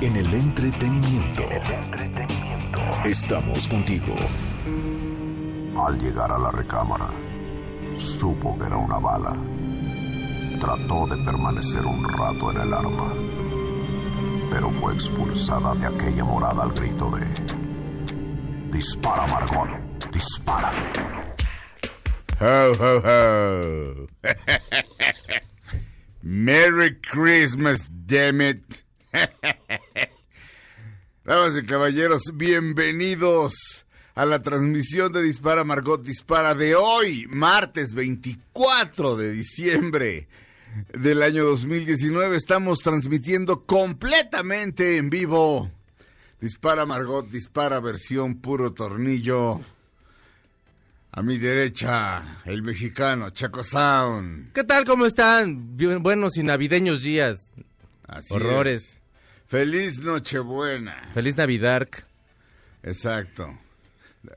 En el entretenimiento. Estamos contigo. Al llegar a la recámara, supo que era una bala. Trató de permanecer un rato en el arma, pero fue expulsada de aquella morada al grito de... Dispara, Margot, dispara. Ho, ho, ho. Merry Christmas, damn it. Damas y caballeros, bienvenidos a la transmisión de Dispara Margot Dispara de hoy, martes 24 de diciembre del año 2019. Estamos transmitiendo completamente en vivo. Dispara Margot Dispara versión puro tornillo. A mi derecha, el mexicano Chaco Sound. ¿Qué tal? ¿Cómo están? Bien- Buenos y navideños días. Así Horrores. es. Feliz Nochebuena. Feliz Navidad. Exacto.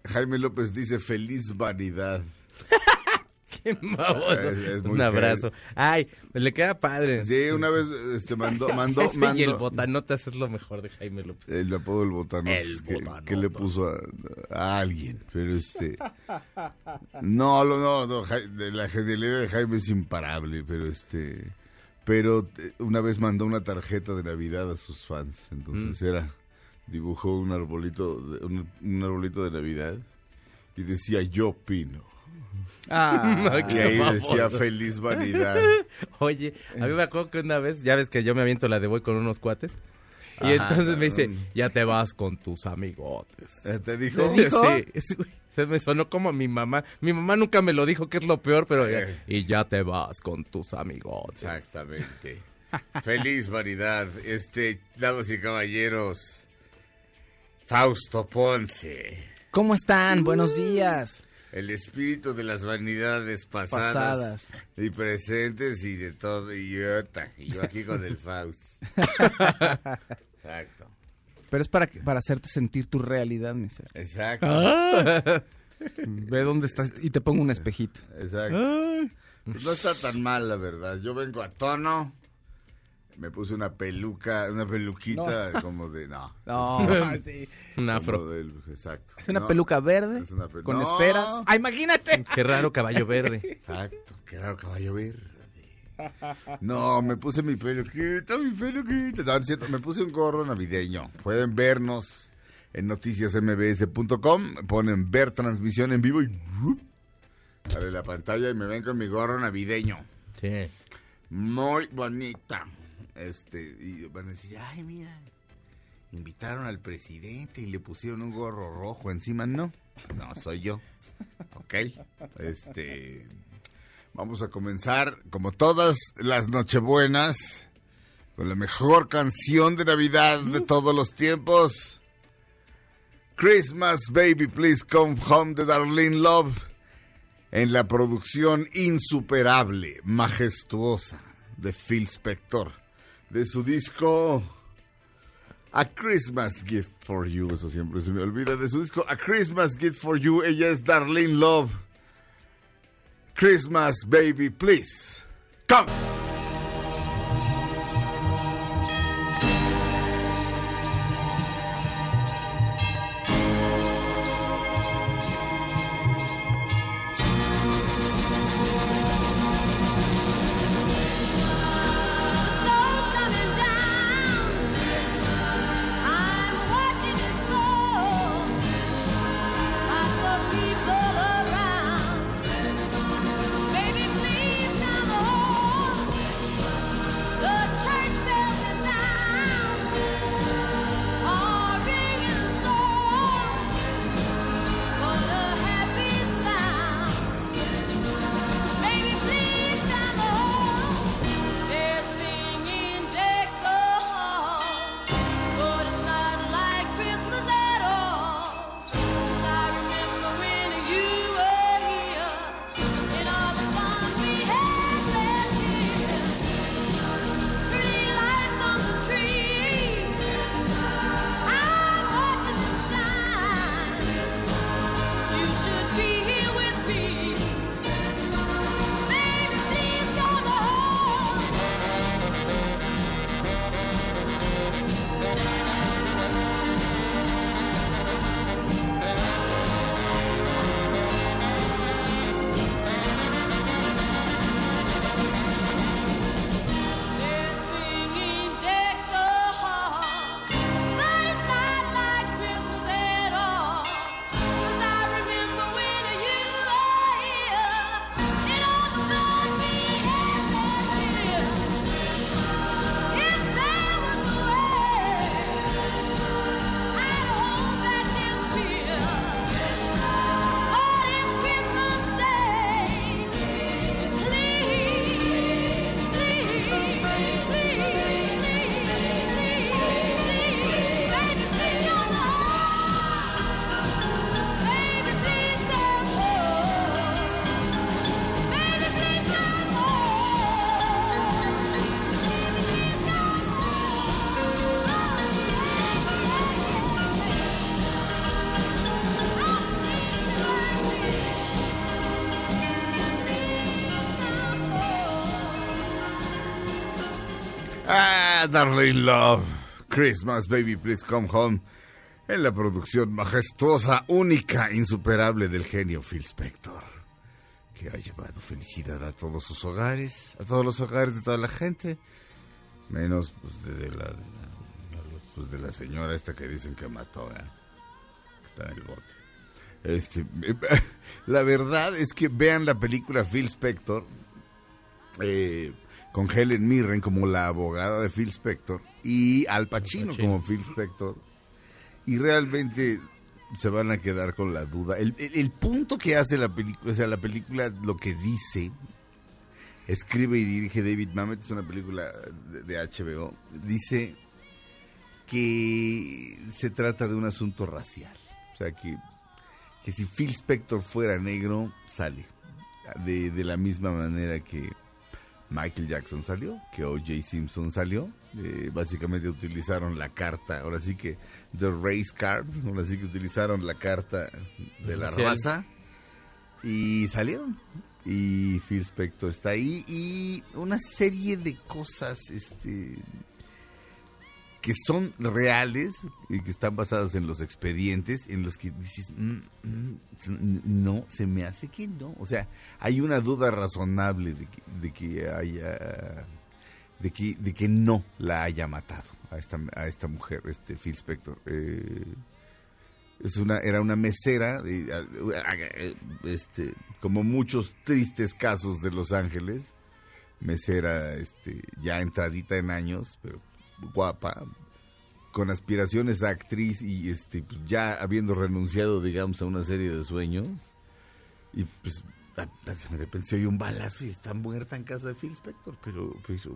Jaime López dice feliz vanidad. Qué. Es- Un abrazo. Ay, le queda padre. Sí, una vez este, mandó, mandó, Ese y el mandó botanotas es lo mejor de Jaime López. el apodo del botanotas El que, botanotas. que le puso a, a alguien, pero este no, no, no, no, la genialidad de Jaime es imparable, pero este pero eh, una vez mandó una tarjeta de Navidad a sus fans, entonces Mm. era dibujó un arbolito de, un, un arbolito de Navidad y decía yo pino. Ay, Y ahí decía feliz vanidad. Oye, a mí me acuerdo que una vez, ya ves que yo me aviento la de voy con unos cuates. Y Ajá, entonces me dice, ya te vas con tus amigotes. Eh, ¿Te dijo? ¿Me dijo? Sí, sí, güey. Se me sonó como a mi mamá. Mi mamá nunca me lo dijo, que es lo peor, pero... ya- Eh. y ya te vas con tus amigotes. Exactamente. Feliz vanidad. Este, damas y caballeros, Fausto Ponce, ¿Cómo están? Buenos días. el espíritu de las vanidades pasadas, Pasadas. y presentes y de todo. Y yo, y yo aquí con el Faust. Exacto. Pero es para, para hacerte sentir tu realidad, mi ser. Exacto. Ve dónde estás y te pongo un espejito. Exacto. Pues no está tan mal, la verdad. Yo vengo a tono. Me puse una peluca, una peluquita como de. No. No, sí. Un afro. exacto. Es una No, peluca verde es una pe- con No. esferas. ¡Ah, imagínate! Qué raro caballo verde. Exacto, qué raro caballo verde. No, me puse mi peluquita, mi peluquita. No, cierto, me puse un gorro navideño. Pueden vernos en noticiasmbs.com, ponen ver transmisión en vivo y sale la pantalla y me ven con mi gorro navideño. Sí. Muy bonita. Este, y van a decir, ay, mira, invitaron al presidente y le pusieron un gorro rojo encima. No, no, soy yo. Ok. Este, vamos a comenzar, como todas las Nochebuenas, con la mejor canción de Navidad de todos los tiempos. Christmas, baby, please come home de Darlene Love en la producción insuperable, majestuosa de Phil Spector, de su disco A Christmas Gift for You, eso siempre se me olvida, de su disco A Christmas Gift for You, ella es Darlene Love. Christmas, baby, please. Come. Darling Love, Christmas, Baby, Please Come Home, en la producción majestuosa, única, insuperable del genio Phil Spector, que ha llevado felicidad a todos sus hogares, a todos los hogares de toda la gente, menos pues, de, la, pues, de la señora esta que dicen que mató, ¿eh? está en el bote. Este, la verdad es que vean la película Phil Spector, eh, con Helen Mirren como la abogada de Phil Spector y Al Pacino, Pacino. como Phil Spector. Y realmente se van a quedar con la duda. El, el- el punto que hace la película, o sea, la película lo que dice, escribe y dirige David Mamet, es una película de, de HBO, dice que se trata de un asunto racial. O sea, que, que si Phil Spector fuera negro, sale. De, de la misma manera que Michael Jackson salió, que O.J. Simpson salió. Eh, básicamente utilizaron la carta, ahora sí que The Race Card, ahora sí que utilizaron la carta de la raza y salieron. Y Phil Spector está ahí y una serie de cosas este que son reales y que están basadas en los expedientes en los que dices "Mm, mm, no se me hace que no o sea hay una duda razonable de que, de que haya de que de que no la haya matado a esta a esta mujer este Phil Spector. Eh, es una era una mesera eh, este como muchos tristes casos de Los Ángeles mesera este ya entradita en años pero guapa con aspiraciones a actriz y este pues, ya habiendo renunciado digamos a una serie de sueños. Y pues de repente se un balazo y está muerta en casa de Phil Spector pero pues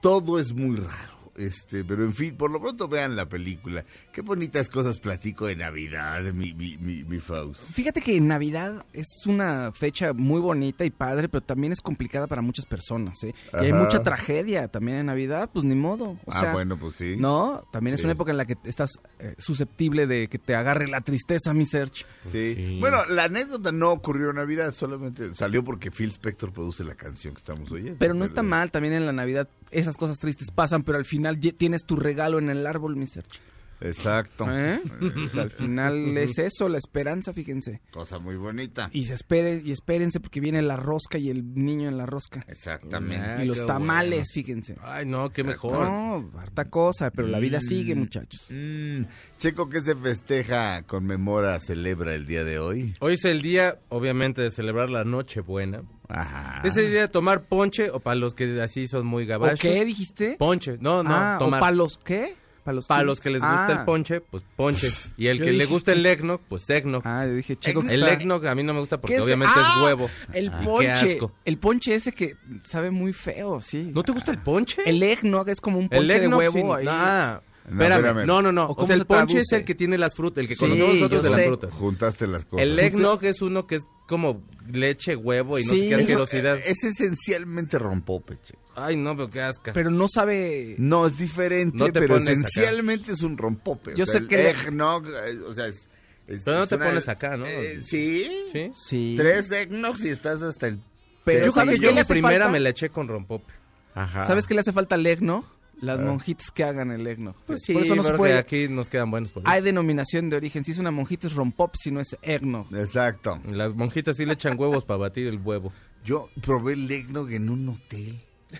todo es muy raro este pero en fin por lo pronto vean la película qué bonitas cosas platico de Navidad mi mi mi, mi Faust Fíjate que Navidad es una fecha muy bonita y padre, pero también es complicada para muchas personas, ¿eh? Y hay mucha tragedia también en Navidad, pues ni modo. O ah sea, bueno pues sí No, también es una época en la que estás eh, susceptible de que te agarre la tristeza, mi Serge. Sí. Sí. Bueno, la anécdota no ocurrió en Navidad, solamente salió porque Phil Spector produce la canción que estamos oyendo. Pero no está mal, también en la Navidad esas cosas tristes pasan, pero al final tienes tu regalo en el árbol, mi Serge. Exacto. ¿Eh? O sea, al final es eso, la esperanza, fíjense. Cosa muy bonita. Y se esperen, y espérense porque viene la rosca y el niño en la rosca. Exactamente. Y los tamales, bueno. fíjense. Ay, no, qué Exacto. mejor. No, harta cosa, pero la vida sigue, Mm. muchachos. Mm, Checo, ¿qué se festeja, conmemora, celebra el día de hoy? Hoy es el día, obviamente, de celebrar la Nochebuena. Ajá. Es el día de tomar ponche, o para los que así son muy ¿O gabachos. qué dijiste? Ponche, no, no, ah, tomar. ¿o palos qué? ¿Palos Para qué? los que les gusta Ah. el ponche, pues ponche. Y el Yo que le gusta el eggnog, pues eggnog. Ah, yo dije, checo, que el está- eggnog a mí no me gusta ¿Qué porque es? obviamente Ah, es huevo. El qué ponche. asco. El ponche ese que sabe muy feo, sí. ¿No te gusta el ponche? El eggnog es como un El ponche de eggnog huevo sin- ahí. Ah, No, espérame. espérame. No, no, no. ¿O sea, se el ponche traduce? es el que tiene las frutas, el que Sí, conocemos nosotros de las sé. frutas. Juntaste las cosas. El eggnog es uno que es como leche, huevo y no Sí, sé qué asquerosidad. Es esencialmente rompope, Checo. Ay, no, pero qué asca. Pero no sabe... No, es diferente, No pero acá. esencialmente es un rompope. O Yo sea, sé que eggnog, o sea, es... es- Pero no es te pones acá, ¿no? Eh, sí. ¿Sí? Sí. Tres eggnogs y estás hasta el... Pero Yo ¿sabes que yo hace primera falta? me la eché con rompope. Ajá. ¿Sabes qué le hace falta al eggnog? Las Ah. monjitas que hagan el eggnog. Pues sí, por eso no se puede... aquí nos quedan buenos por eso. Hay denominación de origen. Si es una monjita es rompop, si no es eggnog. Exacto. Las monjitas sí le echan huevos para batir el huevo. Yo probé el eggnog en un hotel.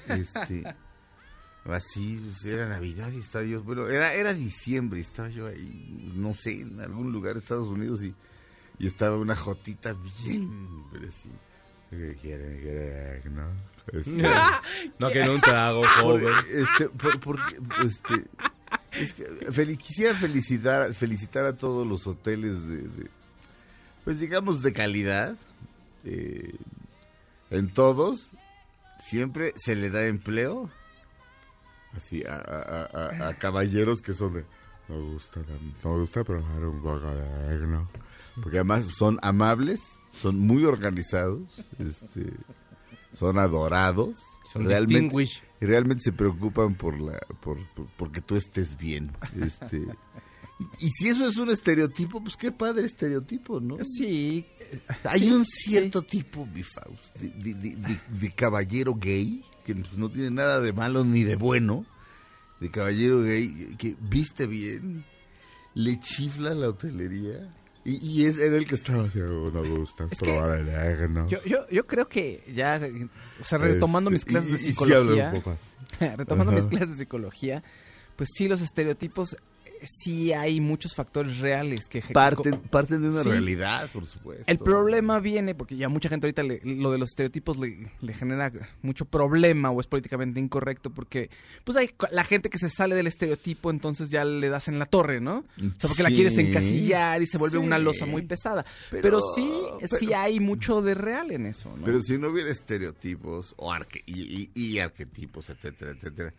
Este. así, pues, era Navidad y estaba yo. Bueno, era, era diciembre, estaba yo ahí, no sé, en algún lugar de Estados Unidos y, y estaba una jotita bien. Pero sí. ¿Qué quieren? ¿Quieren eggnog? Este, No que un trago, por- joven. este, por- porque, este, es que fel- quisiera felicitar, felicitar a todos los hoteles de, de, pues digamos de calidad. eh, en todos siempre se le da empleo así a, a- a- a caballeros que son de me gusta me gusta probar un poco de eggnog", porque además son amables son muy organizados este son adorados Son realmente realmente se preocupan por la por, por- porque tú estés bien este y, y si eso es un estereotipo pues qué padre estereotipo no Sí. hay Sí, un cierto tipo mi Faust, de, de- de- de- de caballero gay que pues, no tiene nada de malo ni de bueno de caballero gay que viste bien, le chifla la hotelería. Y, y es, era el que estaba haciendo, no gusta Es que probar el agno". Yo, yo, yo creo que ya, o sea, retomando mis clases de psicología, un poco así. retomando mis clases de psicología, pues sí, los estereotipos, sí hay muchos factores reales que... Parten, parten de una Sí. realidad, por supuesto. El problema viene, porque ya mucha gente ahorita le- lo de los estereotipos le, le genera mucho problema o es políticamente incorrecto porque pues hay la gente que se sale del estereotipo entonces ya le das en la torre, ¿no? O sea, porque la quieres encasillar y se vuelve Sí. una losa muy pesada. Pero, Pero- sí, sí hay mucho de real en eso, ¿no? Pero si no hubiera estereotipos o arque- y, y- y arquetipos, etcétera, etcétera.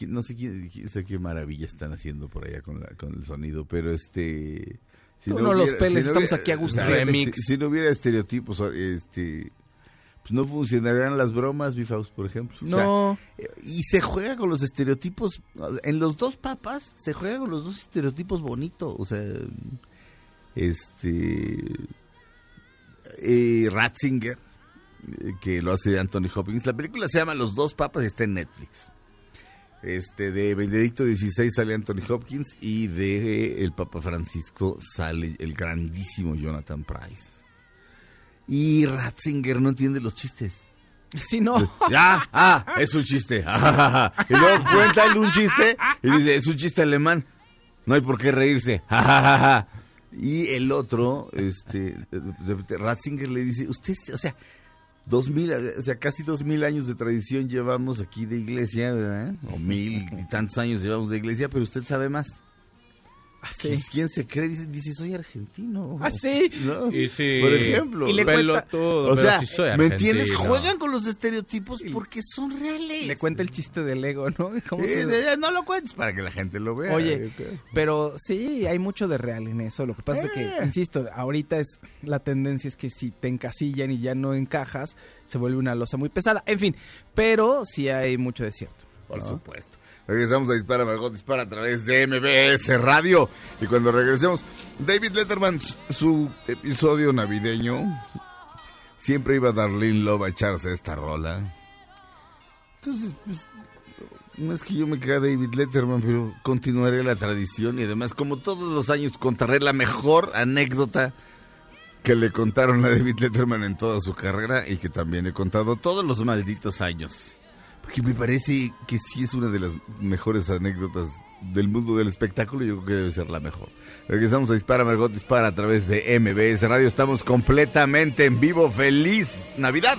No sé quién, quién sabe qué maravilla están haciendo por allá con, la, con el sonido, pero este... Si Tú no los hubiera- peles, no estamos hubiera- aquí a gusto. si- Remix. Si, si no hubiera estereotipos, este... Pues no funcionarían las bromas, Bifaus, por ejemplo. O sea, no, eh, y se juega con los estereotipos. En los dos papas se juega con los dos estereotipos bonitos. O sea, este. eh, Ratzinger, eh, que lo hace Anthony Hopkins. La película se llama Los dos papas y está en Netflix. Este, de Benedicto XVI sale Anthony Hopkins y de eh, el Papa Francisco sale el grandísimo Jonathan Price. Y Ratzinger no entiende los chistes. sí, no. Ya, ah, es un chiste. y luego cuéntale un chiste y dice, es un chiste alemán. No hay por qué reírse. y el otro, este, Ratzinger le dice, usted, o sea, dos mil, o sea, casi dos mil años de tradición llevamos aquí de iglesia, ¿verdad? O mil y tantos años llevamos de iglesia, pero usted sabe más. Sí. ¿Quién se cree? Dice, dice, soy argentino. Ah, sí. ¿No? Y sí. Por ejemplo. Y le Pelo cuenta- todo, O pero sea, sí soy ¿me entiendes? Juegan con los estereotipos porque son reales. Le cuenta el chiste del ego, ¿no? ¿Cómo Eh, se- de- no lo cuentes para que la gente lo vea. Oye, pero sí, hay mucho de real en eso. Lo que pasa es que, Eh. insisto, ahorita es la tendencia es que si te encasillan y ya no encajas, se vuelve una losa muy pesada. En fin, pero sí hay mucho de cierto. por ¿no? supuesto. Regresamos a Dispara Margot Dispara a través de MBS Radio. Y cuando regresemos, David Letterman, su episodio navideño, siempre iba Darlene Love a echarse esta rola. Entonces, pues, no es que yo me crea David Letterman, pero continuaré la tradición y además, como todos los años, contaré la mejor anécdota que le contaron a David Letterman en toda su carrera y que también he contado todos los malditos años. Porque me parece que sí es una de las mejores anécdotas del mundo del espectáculo. Yo creo que debe ser la mejor. Regresamos a Dispara, Margot Dispara a través de MBS Radio. Estamos completamente en vivo. ¡Feliz Navidad!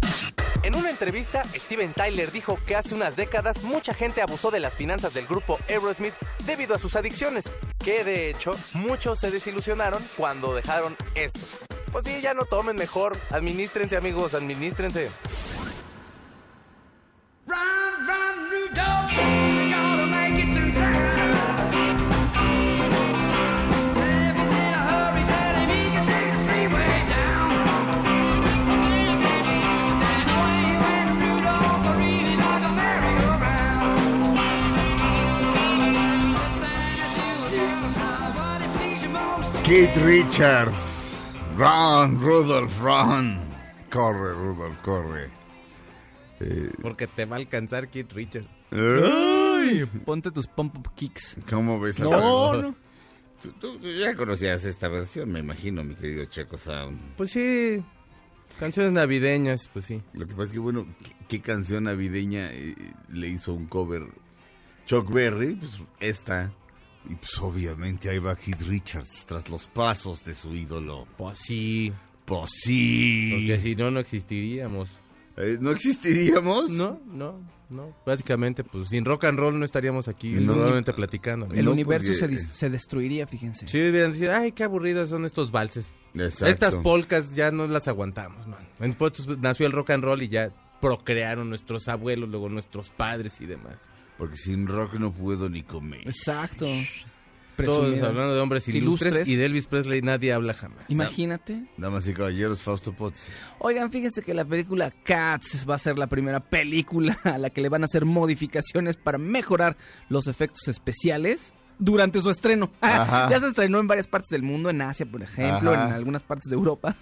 En una entrevista, Steven Tyler dijo que hace unas décadas mucha gente abusó de las finanzas del grupo Aerosmith debido a sus adicciones, que de hecho muchos se desilusionaron cuando dejaron estos. Pues sí, ya no tomen mejor, administrense amigos, administrense. Kate Richards. Run, Rudolph, run. Corre, Rudolph, corre. Eh, Porque te va a alcanzar Keith Richards. Ay, Ponte tus pump-up kicks. ¿Cómo ves la No, no. Tú, tú ya conocías esta versión, me imagino, mi querido Checo Sound. Pues sí. Canciones navideñas, pues sí. Lo que pasa es que, bueno, ¿qué, qué canción navideña eh, le hizo un cover Chuck Berry? Pues esta. Y pues obviamente ahí va Keith Richards tras los pasos de su ídolo. Pues sí. Pues sí. Porque si no, no existiríamos. Eh, ¿No existiríamos? No, no, no. Básicamente, pues sin rock and roll no estaríamos aquí No. normalmente platicando. El No, universo porque- se, dis- se destruiría, fíjense. Sí, hubieran dicho, ay, qué aburridos son estos valses. Exacto. Estas polcas ya no las aguantamos, man. Entonces nació el rock and roll y ya procrearon nuestros abuelos, luego nuestros padres y demás. Porque sin rock no puedo ni comer. Exacto. Todos hablando de hombres ilustres, Ilustres. y de Elvis Presley nadie habla jamás. Imagínate. Damas y caballeros, Fausto Potts. Oigan, fíjense que la película Cats va a ser la primera película a la que le van a hacer modificaciones para mejorar los efectos especiales durante su estreno. Ajá. ya se estrenó en varias partes del mundo, en Asia, por ejemplo, Ajá. en algunas partes de Europa.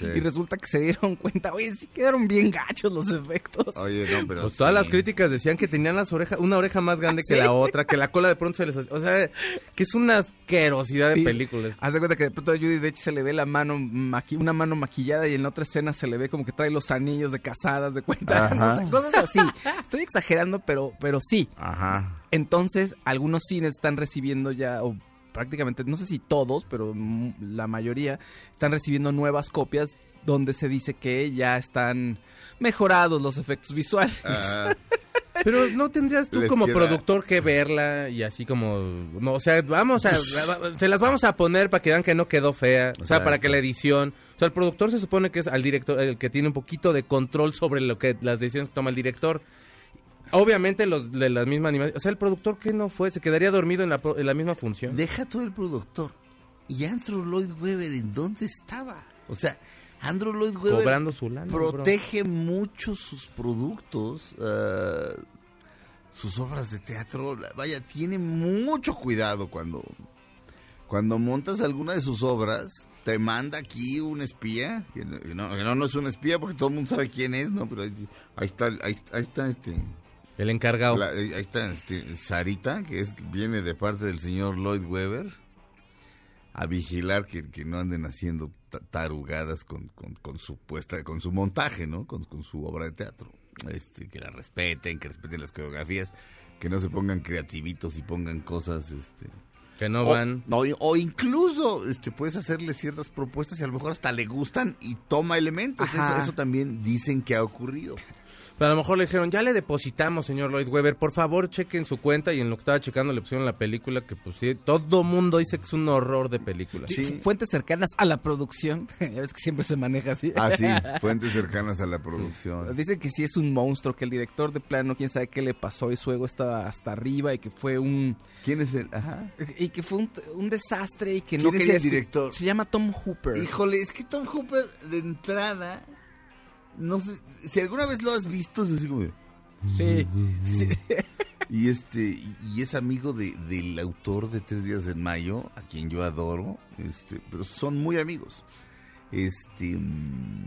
Sí. Y resulta que se dieron cuenta, oye, sí quedaron bien gachos los efectos. Oye, no, pero. Pues todas las críticas decían que tenían las orejas, una oreja más grande que la otra, que la cola de pronto se les... O sea, que es una asquerosidad de Sí. películas. Haz de cuenta que de pronto a Judy de hecho se le ve la mano maqui- una mano maquillada y en la otra escena se le ve como que trae los anillos de casadas de cuenta. Ajá. Cosas así. Estoy exagerando, pero, pero sí. Ajá. Entonces, algunos cines están recibiendo ya, o prácticamente, no sé si todos, pero la mayoría, están recibiendo nuevas copias donde se dice que ya están mejorados los efectos visuales. Ajá. Pero no tendrías tú Les como queda- productor que verla y así como... No, o sea, vamos a... se las vamos a poner para que vean que no quedó fea. O sea, Exacto. para que la edición... O sea, el productor se supone que es al director el que tiene un poquito de control sobre lo que las decisiones que toma el director. Obviamente los de la misma animación... O sea, el productor que no fue, se quedaría dormido en la, en la misma función. Deja todo el productor. ¿Y Andrew Lloyd Webber en dónde estaba? O sea, Andrew Lloyd Webber Cobrando su lana. bro. protege mucho sus productos, ah, sus obras de teatro. Vaya, tiene mucho cuidado cuando, cuando montas alguna de sus obras. Te manda aquí un espía, que no, que no, que no, no es un espía porque todo el mundo sabe quién es, ¿no? Pero ahí, ahí está, ahí, ahí está este, El encargado. la- ahí está este, Sarita, que es, viene de parte del señor Lloyd Webber, a vigilar que, que no anden haciendo ta- tarugadas con, con, con su puesta, con su montaje, ¿no? Con, con su obra de teatro. Este, que la respeten, que respeten las coreografías, que no se pongan creativitos y pongan cosas, este... Que no o, van... no, o incluso este, puedes hacerle ciertas propuestas y a lo mejor hasta le gustan y toma elementos. Eso, eso también dicen que ha ocurrido. Pero a lo mejor le dijeron, ya le depositamos, señor Lloyd Webber, por favor chequen su cuenta y en lo que estaba checando le pusieron la película que pues sí, todo mundo dice que es un horror de película. Sí. Fuentes cercanas a la producción, ya ves que siempre se maneja así. Ah, sí, fuentes cercanas a la producción. Dicen que sí es un monstruo, que el director de plano, quién sabe qué le pasó y su ego estaba hasta arriba y que fue un ¿Quién es el...? Ajá. y que fue un, un desastre y que ¿Quién no es quería el director? Se llama Tom Hooper. Híjole, es que Tom Hooper de entrada, no sé, si alguna vez lo has visto, es así como... de- Sí. sí. Y este, y, y es amigo de, del autor de Tres Días en Mayo, a quien yo adoro, este, pero son muy amigos. Este, mm,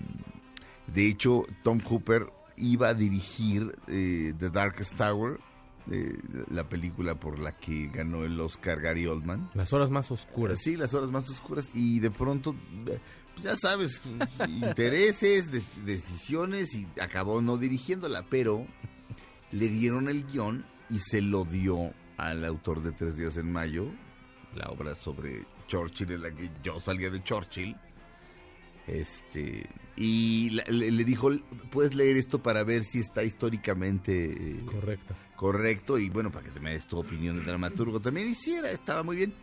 de hecho, Tom Hooper iba a dirigir eh, The Darkest Tower, eh, la película por la que ganó el Oscar Gary Oldman. Las horas más oscuras. Sí, las horas más oscuras y de pronto, ya sabes, intereses, de- decisiones y acabó no dirigiéndola, pero le dieron el guion y se lo dio al autor de Tres Días en Mayo, la obra sobre Churchill en la que yo salía de Churchill. Este, y le, le dijo, puedes leer esto para ver si está históricamente eh, Correcto. correcto y bueno, para que te me des tu opinión de dramaturgo también hiciera, estaba muy bien.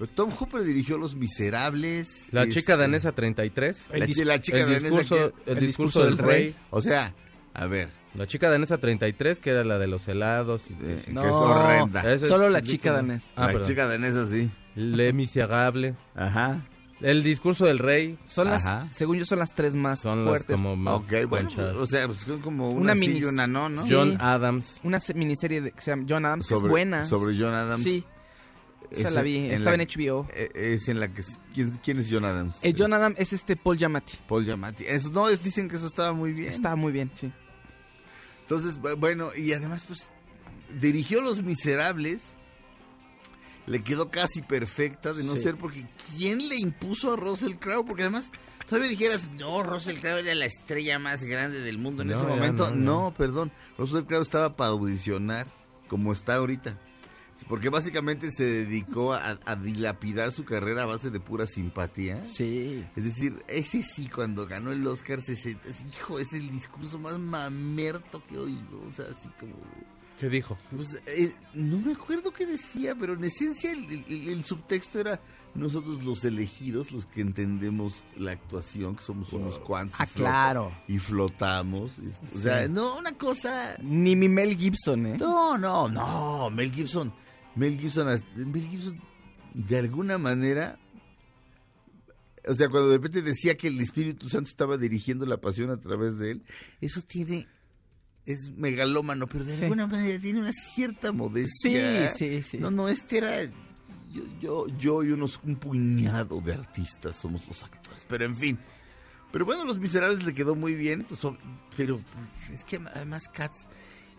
Pero Tom Hooper dirigió Los Miserables. La este, chica danesa 33. La, El dis- la chica el danesa discurso, que- el discurso del rey. O sea, a ver, La chica danesa 33, que era la de los helados. y eh, que- No, que es horrenda. Es Solo la película. chica danesa. Ah, la perdón. chica danesa sí. Le Miserable. Ajá. El discurso del rey. Son las, Ajá. según yo, son las tres más Son las fuertes. como más Ok, bueno, conchas. o sea, pues son como una, Una sí mini- y una no, ¿no? Sí. John Adams. Una se- miniserie de, que se llama John Adams, que Sobre, es buena. sobre John Adams. Sí, esa Es la vi. en Estaba la- en HBO. eh, Es en la que... ¿Quién, quién es John Adams? Eh, John Adams es este Paul Giamatti. Paul Giamatti. Eso, no, es, dicen que eso estaba muy bien. Está muy bien, sí. Entonces, bu- bueno, y además, pues, dirigió Los Miserables. Le quedó casi perfecta, de no Sí. ser porque ¿quién le impuso a Russell Crowe? Porque además, todavía dijeras, no, Russell Crowe era la estrella más grande del mundo en No, ese momento. no, No, no. perdón, Russell Crowe estaba para audicionar, como está ahorita. Porque básicamente se dedicó a, a dilapidar su carrera a base de pura simpatía. Sí. Es decir, ese sí, cuando ganó el Oscar, se, se- es- hijo, es el discurso más mamerto que he oído. O sea, así como... ¿Qué dijo? Pues, eh, no me acuerdo qué decía, pero en esencia el, el- el subtexto era nosotros los elegidos, los que entendemos la actuación, que somos unos cuantos. y Ah, flota- claro. Y flotamos. y- O sea, no, una cosa... Ni mi Mel Gibson, ¿eh? No, no, no, Mel Gibson. Mel Gibson, Mel Gibson, de alguna manera... O sea, cuando de repente decía que el Espíritu Santo estaba dirigiendo la pasión a través de él, eso tiene... Es megalómano, pero de Sí. alguna manera tiene una cierta modestia. Sí, sí, sí. No, no, este era... Yo, yo, yo y unos, un puñado de artistas somos los actores, pero en fin. Pero bueno, Los Miserables le quedó muy bien, entonces, pero pues, es que además Cats,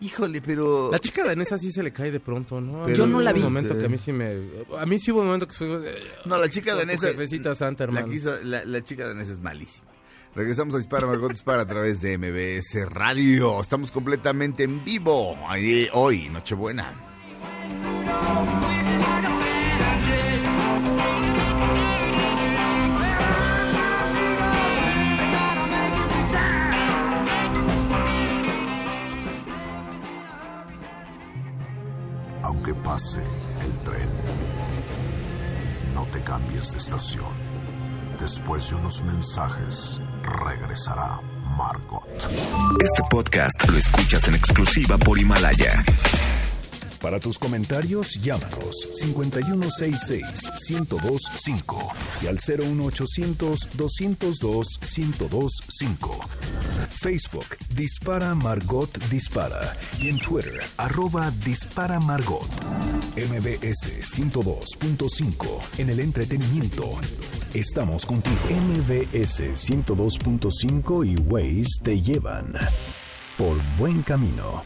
híjole, pero... La chica danesa sí se le cae de pronto, ¿no? Pero Yo no la Hubo vi. Un momento que a mí sí me... A mí sí hubo un momento que fue... eh, No, la chica danesa... jefecita santa, la, hermano. quiso- la, la chica danesa es malísima. Regresamos a Dispara, Margot Dispara a través de MBS Radio. Estamos completamente en vivo. Ahí, hoy, Nochebuena. Pase el tren, no te cambies de estación. Después de unos mensajes, regresará Margot. Este podcast lo escuchas en exclusiva por Himalaya. Para tus comentarios, llámanos 5166-1025 y al 01800-202-1025. Facebook, Dispara Margot Dispara y en Twitter, arroba Dispara Margot. MBS 102.5 en el entretenimiento. Estamos contigo. MBS 102.5 y Waze te llevan por buen camino.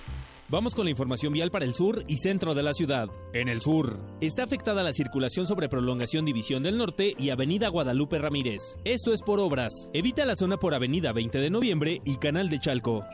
Vamos con la información vial para el sur y centro de la ciudad. En el sur, está afectada la circulación sobre prolongación División del Norte y Avenida Guadalupe Ramírez. Esto es por obras. Evita la zona por Avenida 20 de Noviembre y Canal de Chalco.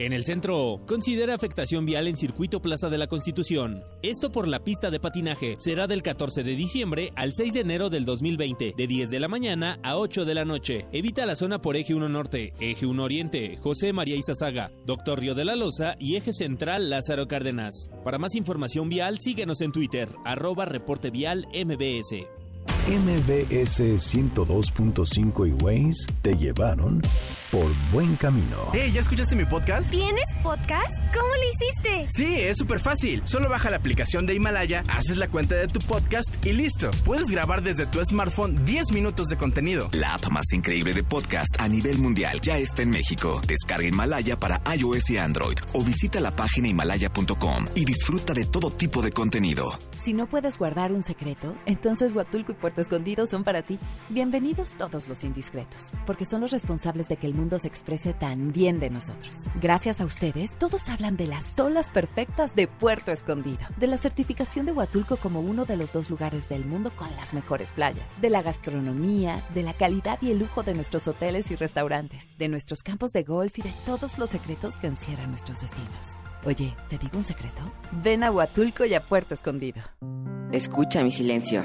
En el centro, considera afectación vial en Circuito Plaza de la Constitución. Esto por la pista de patinaje. Será del 14 de diciembre al 6 de enero del 2020, de 10 de la mañana a 8 de la noche. Evita la zona por Eje 1 Norte, Eje 1 Oriente, José María Izazaga, Doctor Río de la Loza y Eje Central Lázaro Cárdenas. Para más información vial, síguenos en Twitter, arroba reporte vial MBS. MBS 102.5 y Waze te llevaron por buen camino. Hey, ¿ya escuchaste mi podcast? ¿Tienes podcast? ¿Cómo lo hiciste? Sí, es súper fácil. Solo baja la aplicación de Himalaya, haces la cuenta de tu podcast y listo. Puedes grabar desde tu smartphone 10 minutos de contenido. La app más increíble de podcast a nivel mundial ya está en México. Descarga Himalaya para iOS y Android o visita la página himalaya.com y disfruta de todo tipo de contenido. Si no puedes guardar un secreto, entonces Huatulco y Puerto Escondido son para ti. Bienvenidos todos los indiscretos, porque son los responsables de que el mundo se exprese tan bien de nosotros. Gracias a ustedes, todos hablan de las olas perfectas de Puerto Escondido, de la certificación de Huatulco como uno de los dos lugares del mundo con las mejores playas, de la gastronomía, de la calidad y el lujo de nuestros hoteles y restaurantes, de nuestros campos de golf y de todos los secretos que encierran nuestros destinos. Oye, ¿te digo un secreto? Ven a Huatulco y a Puerto Escondido. Escucha mi silencio.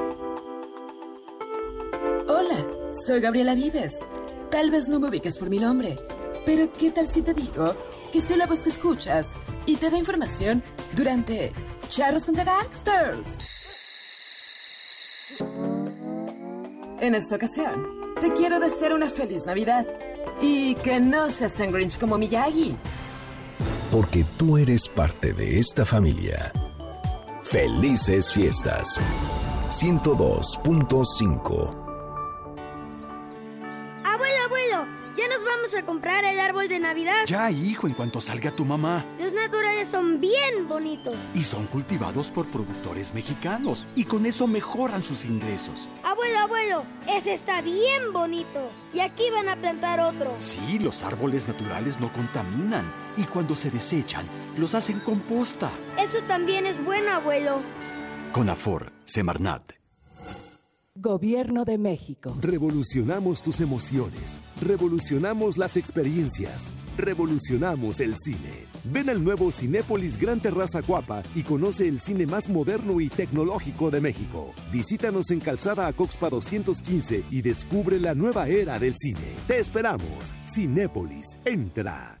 Soy Gabriela Vives. Tal vez no me ubiques por mi nombre, pero ¿qué tal si te digo que soy la voz que escuchas y te da información durante Charros contra Gangsters? En esta ocasión, te quiero desear una feliz Navidad y que no seas tan grinch como Miyagi. Porque tú eres parte de esta familia. Felices fiestas. 102.5 vamos a comprar el árbol de Navidad. Ya, hijo, en cuanto salga tu mamá. Los naturales son bien bonitos. Y son cultivados por productores mexicanos. Y con eso mejoran sus ingresos. Abuelo, abuelo, ese está bien bonito. Y aquí van a plantar otro. Sí, los árboles naturales no contaminan. Y cuando se desechan, los hacen composta. Eso también es bueno, abuelo. Conafor, Semarnat. Gobierno de México. Revolucionamos tus emociones, revolucionamos las experiencias, revolucionamos el cine. Ven al nuevo Cinépolis Gran Terraza Cuapa y conoce el cine más moderno y tecnológico de México. Visítanos en Calzada Acoxpa 215 y descubre la nueva era del cine. Te esperamos. Cinépolis, entra.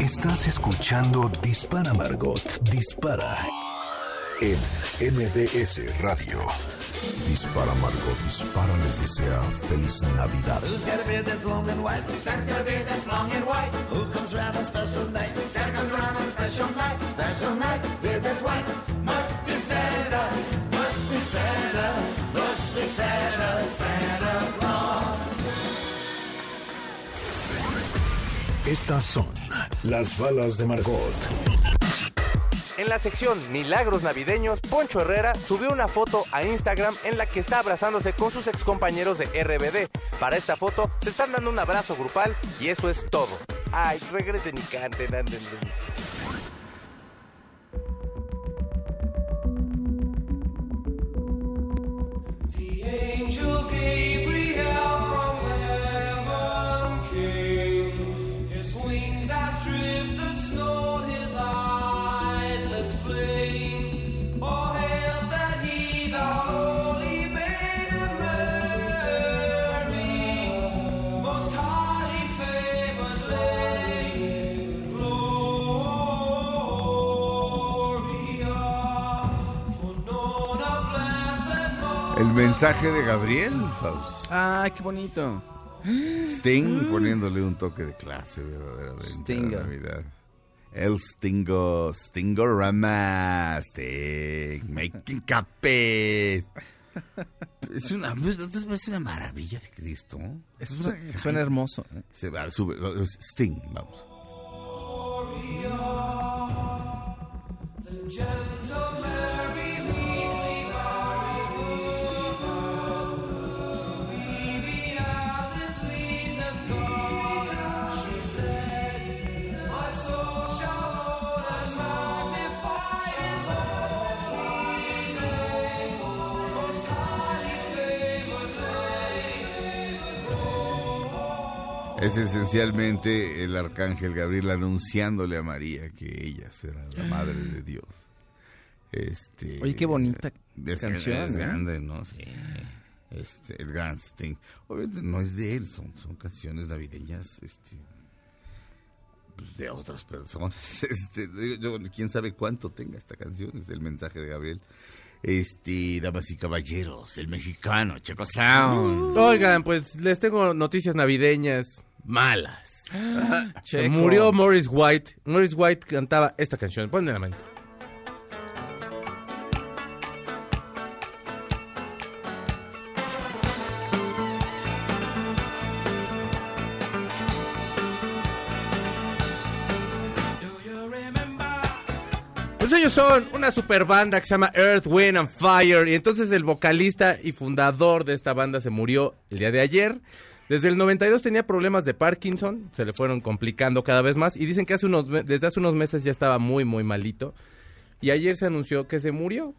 Estás escuchando Dispara Margot, Dispara en MBS Radio. Dispara Margot, dispara les desea feliz Navidad. Who's got a beard that's long and white? Santa's got a beard that's long and white. Who comes round on special night? Santa comes round on special night. Special night, beard that's white. Must be Santa, must be Santa, must be Santa, Santa Claus. Estas son las balas de Margot. En la sección Milagros Navideños, Poncho Herrera subió una foto a Instagram en la que está abrazándose con sus excompañeros de RBD. Para esta foto se están dando un abrazo grupal y eso es todo. Ay, regresen y canten, anden. El mensaje de Gabriel, Faust. Ay, qué bonito. Sting poniéndole un toque de clase verdaderamente Stingo. a la Navidad. El Stingo, Stingo Rama, Sting, making capes. Es una, es una maravilla de Cristo. Es una- Suena hermoso. ¿eh? Se va, sube, Sting, vamos. The gentle Mary Es esencialmente el arcángel Gabriel anunciándole a María que ella será la madre de Dios. Este, Oye, qué bonita es, canción, Es ¿eh? grande, ¿no? Sí. Este, el gran Sting. Obviamente no es de él, son, son canciones navideñas, este, pues, de otras personas. Este, yo- yo- quién sabe cuánto tenga esta canción, es el mensaje de Gabriel. Este, damas y caballeros, el mexicano, Checo Sound. Oigan, pues les tengo noticias navideñas malas. Se murió Morris White. Morris White cantaba esta canción. Ponle la mano. Pues ellos son una super banda que se llama Earth, Wind and Fire. Y entonces el vocalista y fundador de esta banda se murió el día de ayer. Desde el 92 tenía problemas de Parkinson, se le fueron complicando cada vez más. Y dicen que hace unos, desde hace unos meses ya estaba muy, muy malito. Y ayer se anunció que se murió.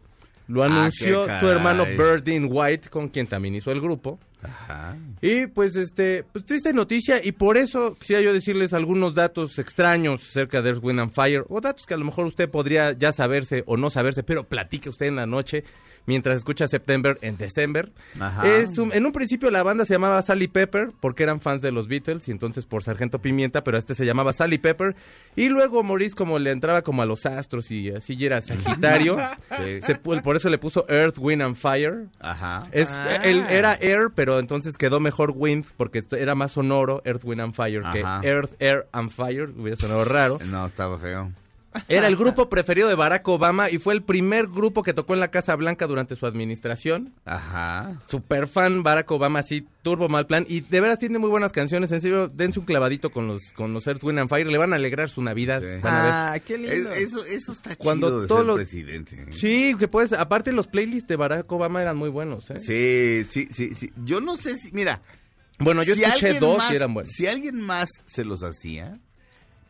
Lo Ah, anunció su hermano. Berdin White, con quien también hizo el grupo. Ajá. Y pues este, pues triste noticia y por eso quisiera yo decirles algunos datos extraños acerca de Earth, Wind and Fire o datos que a lo mejor usted podría ya saberse o no saberse, pero platique usted en la noche mientras escucha September en December. Ajá. Es un- en un principio la banda se llamaba Sally Pepper porque eran fans de los Beatles y entonces por Sargento Pimienta, pero este se llamaba Sally Pepper y luego Maurice como le entraba como a los astros y así y era Sagitario, Sí. se por eso le puso Earth, Wind and Fire. Ajá. Es, Ah. él era Air, pero entonces quedó mejor Wind porque era más sonoro, Earth, Wind and Fire, Ajá. que Earth, Air and Fire, hubiera sonado raro. No, estaba feo. Era el grupo preferido de Barack Obama y fue el primer grupo que tocó en la Casa Blanca durante su administración. Ajá. Super fan Barack Obama, así, turbo mal plan. Y de veras tiene muy buenas canciones. En serio, dense un clavadito con los, con los Earth, Wind and Fire. Le van a alegrar su Navidad. Van a ver. Ah, qué lindo. Es- eso, eso está Cuando chido de todo ser lo- presidente. Sí, que puedes. Aparte, los playlists de Barack Obama eran muy buenos. ¿eh? Sí, sí, sí, sí. Yo no sé si, mira. Bueno, yo escuché dos más- y eran buenos. Si alguien más se los hacía,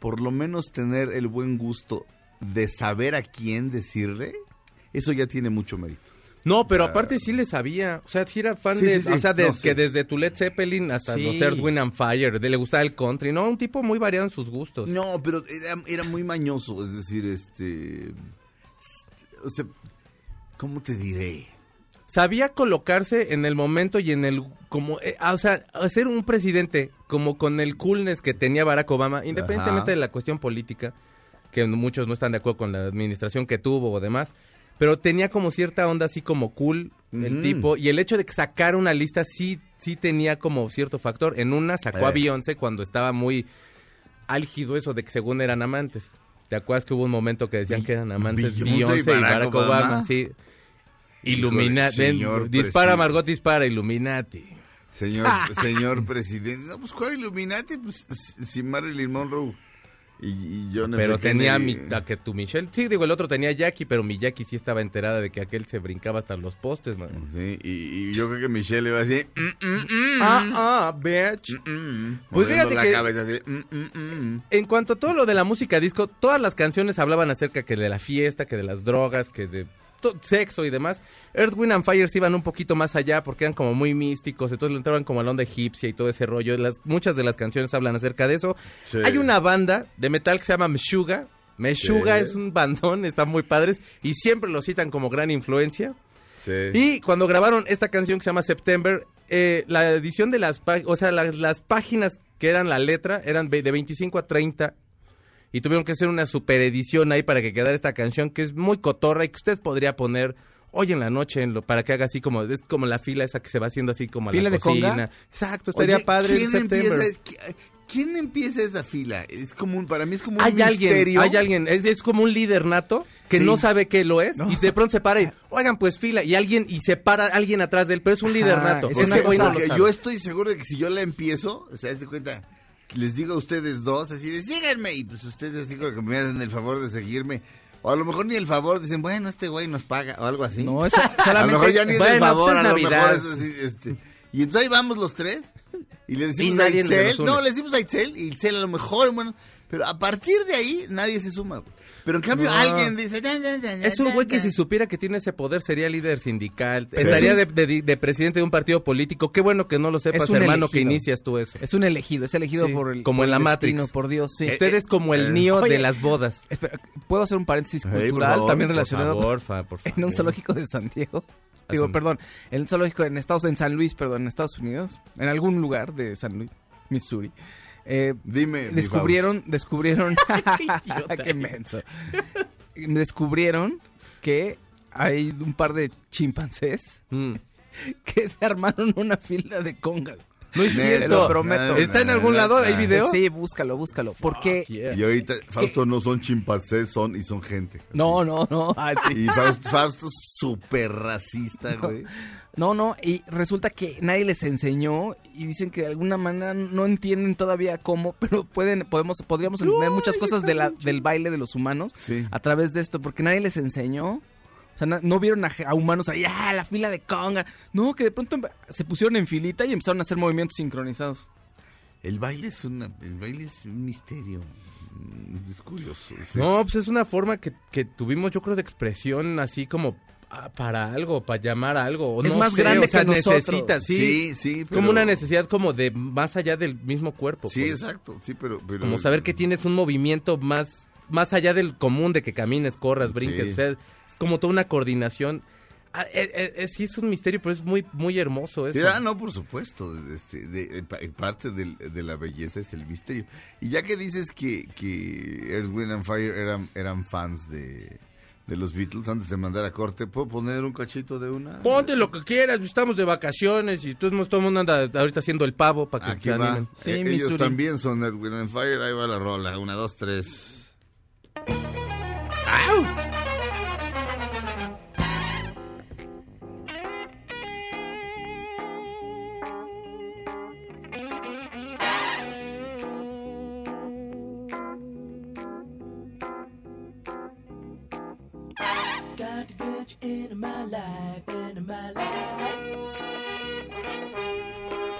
por lo menos tener el buen gusto de saber a quién decirle, eso ya tiene mucho mérito. No, pero aparte sí le sabía. O sea, sí era fan Sí, de. sí. O sea, de- No, sí. que desde tu Led Zeppelin hasta los Earth, Wind and Fire. De, le gustaba el country. No, un tipo muy variado en sus gustos. No, pero era, era muy mañoso, es decir, este... O sea, ¿cómo te diré? Sabía colocarse en el momento y en el como eh, ah, o sea hacer un presidente como con el coolness que tenía Barack Obama independientemente Ajá. de la cuestión política que muchos no están de acuerdo con la administración que tuvo o demás pero tenía como cierta onda así como cool el tipo y el hecho de que sacara una lista sí sí tenía como cierto factor en una sacó a Eh. Beyoncé cuando estaba muy álgido eso de que según eran amantes ¿Te acuerdas que hubo un momento que decían que eran amantes Beyoncé y Beyoncé y Barack Barack Obama? Obama? Sí. Illuminati. señor dispara presidente. Margot, dispara Illuminati. Señor, señor presidente. No, pues ¿cuál Illuminati? Pues si Marilyn Monroe y, y John F. Pero tenía mi, a que tu Michelle. Sí, digo, el otro tenía Jackie, pero mi Jackie sí estaba enterada de que aquel se brincaba hasta los postes, man. Sí, y, y yo creo que Michelle iba así. mm, mm, mm, Ah, ah, bitch. Pues fíjate la que- cabeza así. En cuanto a todo lo de la música disco, todas las canciones hablaban acerca que de la fiesta, que de las drogas, que de sexo y demás. Earth, Wind and Fire iban un poquito más allá porque eran como muy místicos, entonces le entraban como a la onda egipcia y todo ese rollo. Las, muchas de las canciones hablan acerca de eso. Sí. Hay una banda de metal que se llama Meshuga. Meshuga Sí. es un bandón, están muy padres y siempre lo citan como gran influencia. Sí. Y cuando grabaron esta canción que se llama September, eh, la edición de las páginas, o sea, las, las páginas que eran la letra eran de 25 a 30 y tuvieron que hacer una super edición ahí para que quedara esta canción que es muy cotorra y que usted podría poner hoy en la noche en lo, para que haga así como es como la fila esa que se va haciendo así como a ¿Fila la de cocina. conga? Exacto, estaría Oye, padre ¿quién en empieza, qui- ¿Quién empieza esa fila? Es como un, para mí es como un Hay alguien, misterio. hay alguien, es, es como un líder nato que Sí. no sabe qué lo es y de pronto se para y, oigan, pues fila, y alguien, y se para alguien atrás de él, pero es un líder nato. es una cosa yo estoy seguro de que si yo la empiezo, o sea, haz de cuenta, les digo a ustedes dos, así de síganme, y pues ustedes así como que me hacen el favor de seguirme. O a lo mejor ni el favor, dicen, bueno, este güey nos paga, o algo así. No, eso a lo solamente- mejor ya ni es Bueno, el favor, pues es a lo Navidad. mejor es así, este. Y entonces ahí vamos los tres, y le Y decimos a Itzel, no, le decimos a Itzel, y Itzel a lo mejor, bueno, pero a partir de ahí nadie se suma. güey. Pero en cambio No. alguien dice, "Dan, dan, dan, Es un güey que dan". si supiera que tiene ese poder sería líder sindical, estaría Es de, de- de presidente de un partido político. Qué bueno que no lo sepas, Es un hermano, que inicias tú eso. Es un elegido, es elegido Sí, por el como por en la Matrix. destino, por Dios, sí. Usted es como el Neo Oye, de las bodas. Espera, ¿puedo hacer un paréntesis por cultural favor, también por relacionado favor, fa, por en un favor. zoológico de San Diego? Digo, perdón, en un zoológico en Estados en San Luis, perdón, en Estados Unidos, en algún lugar de San Luis, Missouri. Eh, Dime, mi descubrieron, descubrieron, qué menso. Descubrieron que hay un par de chimpancés Mm. que se armaron una fila de conga. No es cierto. Te lo prometo. ¿Está en algún lado? ¿Hay video? Sí, búscalo, búscalo. Porque Y ahorita, Fausto no son chimpancés, son y son gente. no, no, no. Ah, sí. Y Fausto, Fausto súper racista, güey. No, no, y resulta que nadie les enseñó y dicen que de alguna manera no entienden todavía cómo, pero pueden, podemos, podríamos entender muchas cosas de la, del baile de los humanos Sí. a través de esto, porque nadie les enseñó. O sea, no vieron a, humanos ahí, ¡ah, la fila de conga! No, que de pronto se pusieron en filita y empezaron a hacer movimientos sincronizados. El baile es una, el baile es un misterio. Mm, Es curioso. Es- No, pues es una forma que, que tuvimos, yo creo, de expresión así como para algo, para llamar a algo. o Es no más sé, grande o sea, que nosotros. necesitas, sí. Sí, sí, Es pero- como una necesidad como de más allá del mismo cuerpo. Sí, pues. exacto. Sí, pero, pero Como saber que tienes un movimiento más, más allá del común de que camines, corras, brinques. Sí. O sea, es como toda una coordinación. Ah, eh, eh, eh, sí es un misterio, pero es muy, muy hermoso eso. Sí, ah, no, por supuesto. Este, de, parte del- de la belleza es el misterio. Y ya que dices que, que Earth, Wind and Fire eran, eran fans de, de los Beatles, antes de mandar a corte, ¿puedo poner un cachito de una? Ponte lo que quieras, estamos de vacaciones y todo, todo el mundo anda ahorita haciendo el pavo para que Aquí se va. animen. Sí, Eh, ellos también son Earth, Wind and Fire. Ahí va la rola. Una, dos, tres.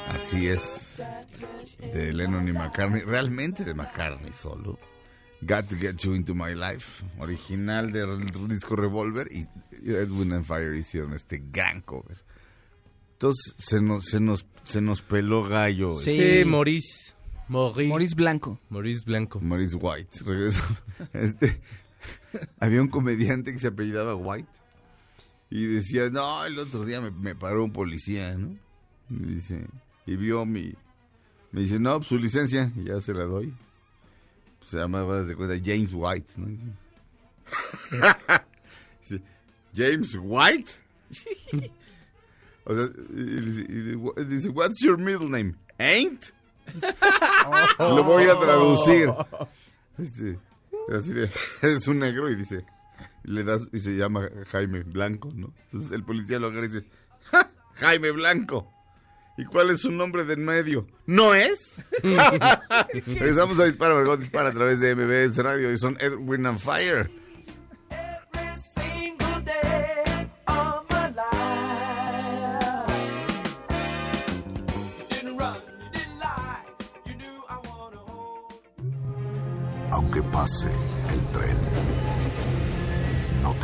Así es. De Lennon y McCartney. Realmente de McCartney solo. Got to Get You Into My Life. Original del disco Revolver. Y Edwin and Fire hicieron este gran cover. Entonces se nos, se nos, se nos peló gallo. Sí, este, Maurice. Maurice. Maurice Blanco. Maurice Blanco. Maurice White. Regreso. Este, había un comediante que se apellidaba White. Y decía, no, el otro día me, me paró un policía, ¿no? Y dice, y vio mi... Me dice, no, pues, su licencia, y ya se la doy. Se llamaba, de cuenta, James White, ¿no? Dice, James White. o sea, y dice, what's your middle name? Ain't? Lo voy a traducir. Este, así de, es un negro y dice, le das, y se llama Jaime Blanco, ¿no? Entonces el policía lo agarra y dice, "Ja, Jaime Blanco. ¿Y cuál es su nombre de en medio? ¿No es? Regresamos a Dispara, Margot Dispara a través de MBS Radio y son Edwin and Fire. Single day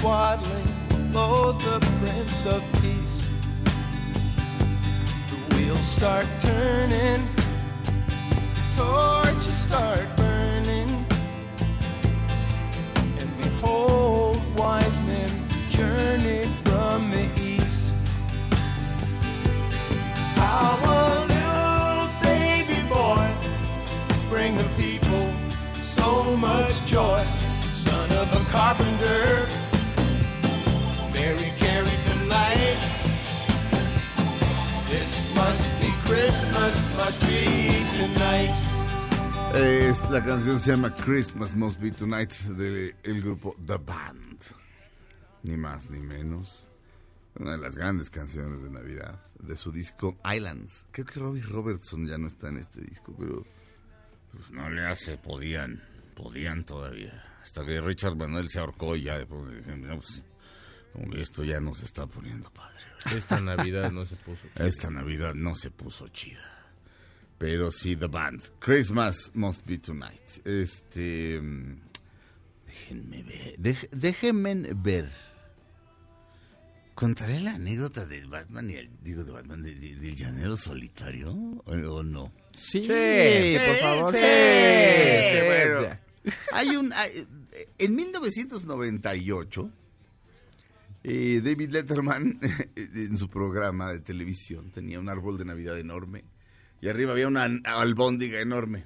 Swaddling, lo the Prince of Peace. The wheels start turning, torches start burning, and behold, wise men journey from the east. Our Es- la canción se llama Christmas Must Be Tonight del grupo The Band. Ni más ni menos. Una de las grandes canciones de Navidad de su disco Islands. Creo que Robbie Robertson ya no está en este disco, pero pues no le hace, podían, podían todavía. Hasta que Richard Manuel se ahorcó y ya después dijeron, "No, pues, como que esto ya no se está poniendo padre. Esta Navidad no se puso. Esta Navidad no se puso chida. Pero sí, The Band. Christmas Must Be Tonight. Este. mm, Déjenme ver. dej- déjenme ver. ¿Contaré la anécdota del Batman y el, digo, de Batman, de- de- del llanero solitario? ¿O, o no? Sí, Sí, por favor. sí, sí. bueno. Hay un. hay- en 1998, eh, David Letterman, en su programa de televisión, tenía un árbol de Navidad enorme. Y arriba había una albóndiga enorme.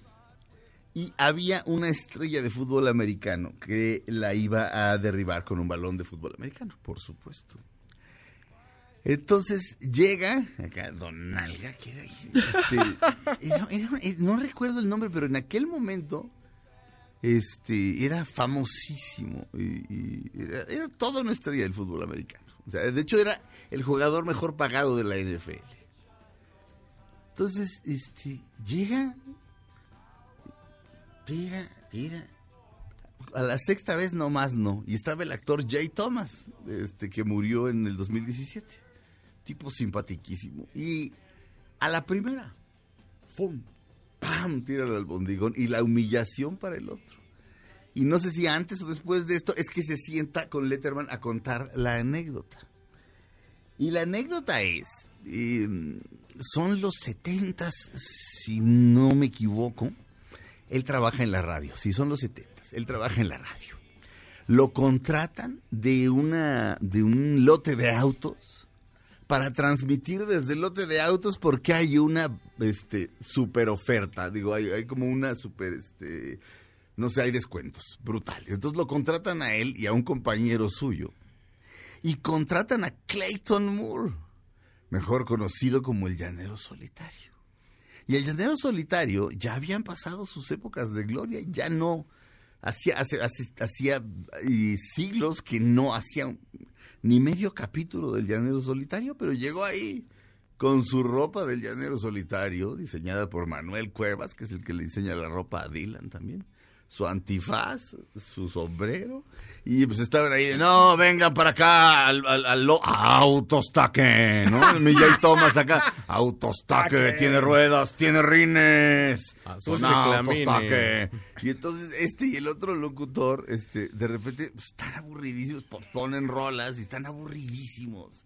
Y había una estrella de fútbol americano que la iba a derribar con un balón de fútbol americano, por supuesto. Entonces llega acá Don Nalga, que era, este, era- era- eh, no recuerdo el nombre, pero en aquel momento este, era famosísimo y, era toda una estrella del fútbol americano. O sea, de hecho era el jugador mejor pagado de la NFL. Entonces, este, llega, tira, tira. A la sexta vez nomás no. Y estaba el actor Jay Thomas, este, que murió en el 2017. Tipo simpatiquísimo. Y a la primera, ¡fum! ¡pam! Tira el albondigón y la humillación para el otro. Y no sé si antes o después de esto es que se sienta con Letterman a contar la anécdota. Y la anécdota es, eh, son los setentas, si no me equivoco. Él trabaja en la radio, sí, son los setentas. Él trabaja en la radio. Lo contratan de una de un lote de autos para transmitir desde el lote de autos porque hay una este super oferta, digo, hay, hay como una super este no sé, hay descuentos brutales. Entonces lo contratan a él y a un compañero suyo. Y contratan a Clayton Moore, mejor conocido como el Llanero Solitario. Y el Llanero Solitario ya habían pasado sus épocas de gloria, ya no hacía hacía y siglos que no hacía ni medio capítulo del Llanero Solitario, pero llegó ahí con su ropa del Llanero Solitario, diseñada por Manuel Cuevas, que es el que le diseña la ropa a Dylan también. Su antifaz, su sombrero. Y pues estaban ahí, de, no, vengan para acá al, al, al lo- autostaque, ¿no? Mi Jay Thomas acá, autostaque, Taque. tiene ruedas, tiene rines, son reclamines. autostaque. Y entonces este y el otro locutor, este, de repente, pues, están aburridísimos, pues, ponen rolas y están aburridísimos.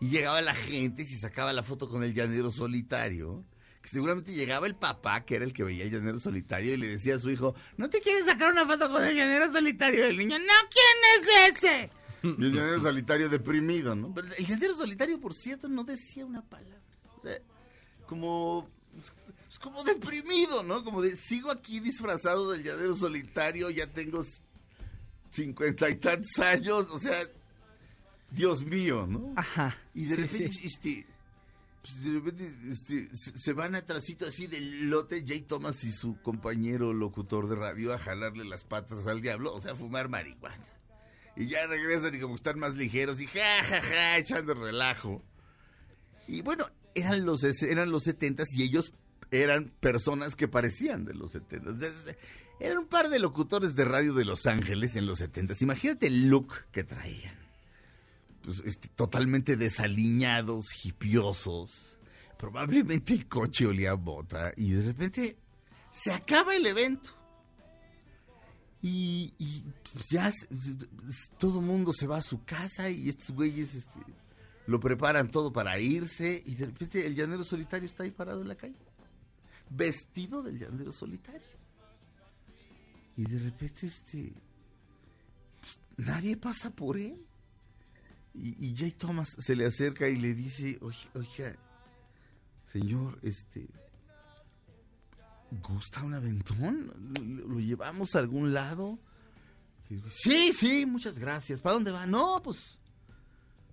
Y llegaba la gente y se sacaba la foto con el llanero solitario. Que seguramente llegaba el papá, que era el que veía el llanero solitario, y le decía a su hijo, ¿no te quieres sacar una foto con el llanero solitario? Y el niño, no, ¿quién es ese? Y el llanero solitario deprimido, ¿no? Pero el llanero solitario, por cierto, no decía una palabra. O sea, como, es como deprimido, ¿no? Como de, sigo aquí disfrazado del llanero solitario, ya tengo cincuenta y tantos años, o sea, Dios mío, ¿no? Ajá. Y de Sí, repente, sí. este, pues, este, se, van atrasito así del lote Jay Thomas y su compañero locutor de radio a jalarle las patas al diablo, o sea, a fumar marihuana. Y ya regresan y como están más ligeros y ja, ja, ja, echando relajo. Y bueno, eran los, eran los setentas y ellos eran personas que parecían de los setentas. De- de- Eran un par de locutores de radio de Los Ángeles en los setentas. Imagínate el look que traían pues, este, totalmente desaliñados, hipiosos. Probablemente el coche olía a bota y de repente se acaba el evento. Y, pues, ya todo mundo se va a su casa y estos güeyes este, lo preparan todo para irse y de repente el llanero solitario está ahí parado en la calle. Vestido del llanero solitario. Y de repente este pues, nadie pasa por él. Y, y Jay Thomas se le acerca y le dice, oye, oiga, señor, este, ¿gusta un aventón? ¿Lo, lo llevamos a algún lado? Y digo, sí, sí, muchas gracias. ¿Para dónde va? No, pues,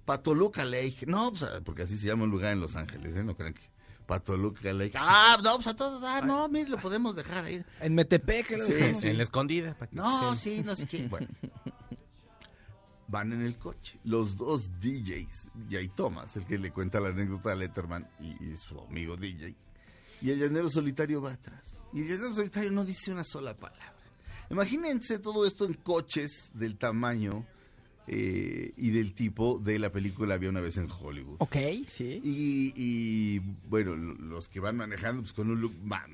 para Toluca Lake. No, pues, ah, porque así se llama un lugar en Los Ángeles, ¿eh? No crean que... Para Toluca Lake. Ah, no, pues a todos, ah, no, mire, lo podemos dejar ahí. En Metepec, lo Sí. En la escondida. No, sí, no sé qué. Bueno. Van en el coche. Los dos DJs, Jay Thomas, el que le cuenta la anécdota a Letterman y, y su amigo DJ. Y el llanero solitario va atrás. Y el llanero solitario no dice una sola palabra. Imagínense todo esto en coches del tamaño eh, y del tipo de la película Había una vez en Hollywood. Ok, sí. Y, y, bueno, lo- los que van manejando pues con un look más,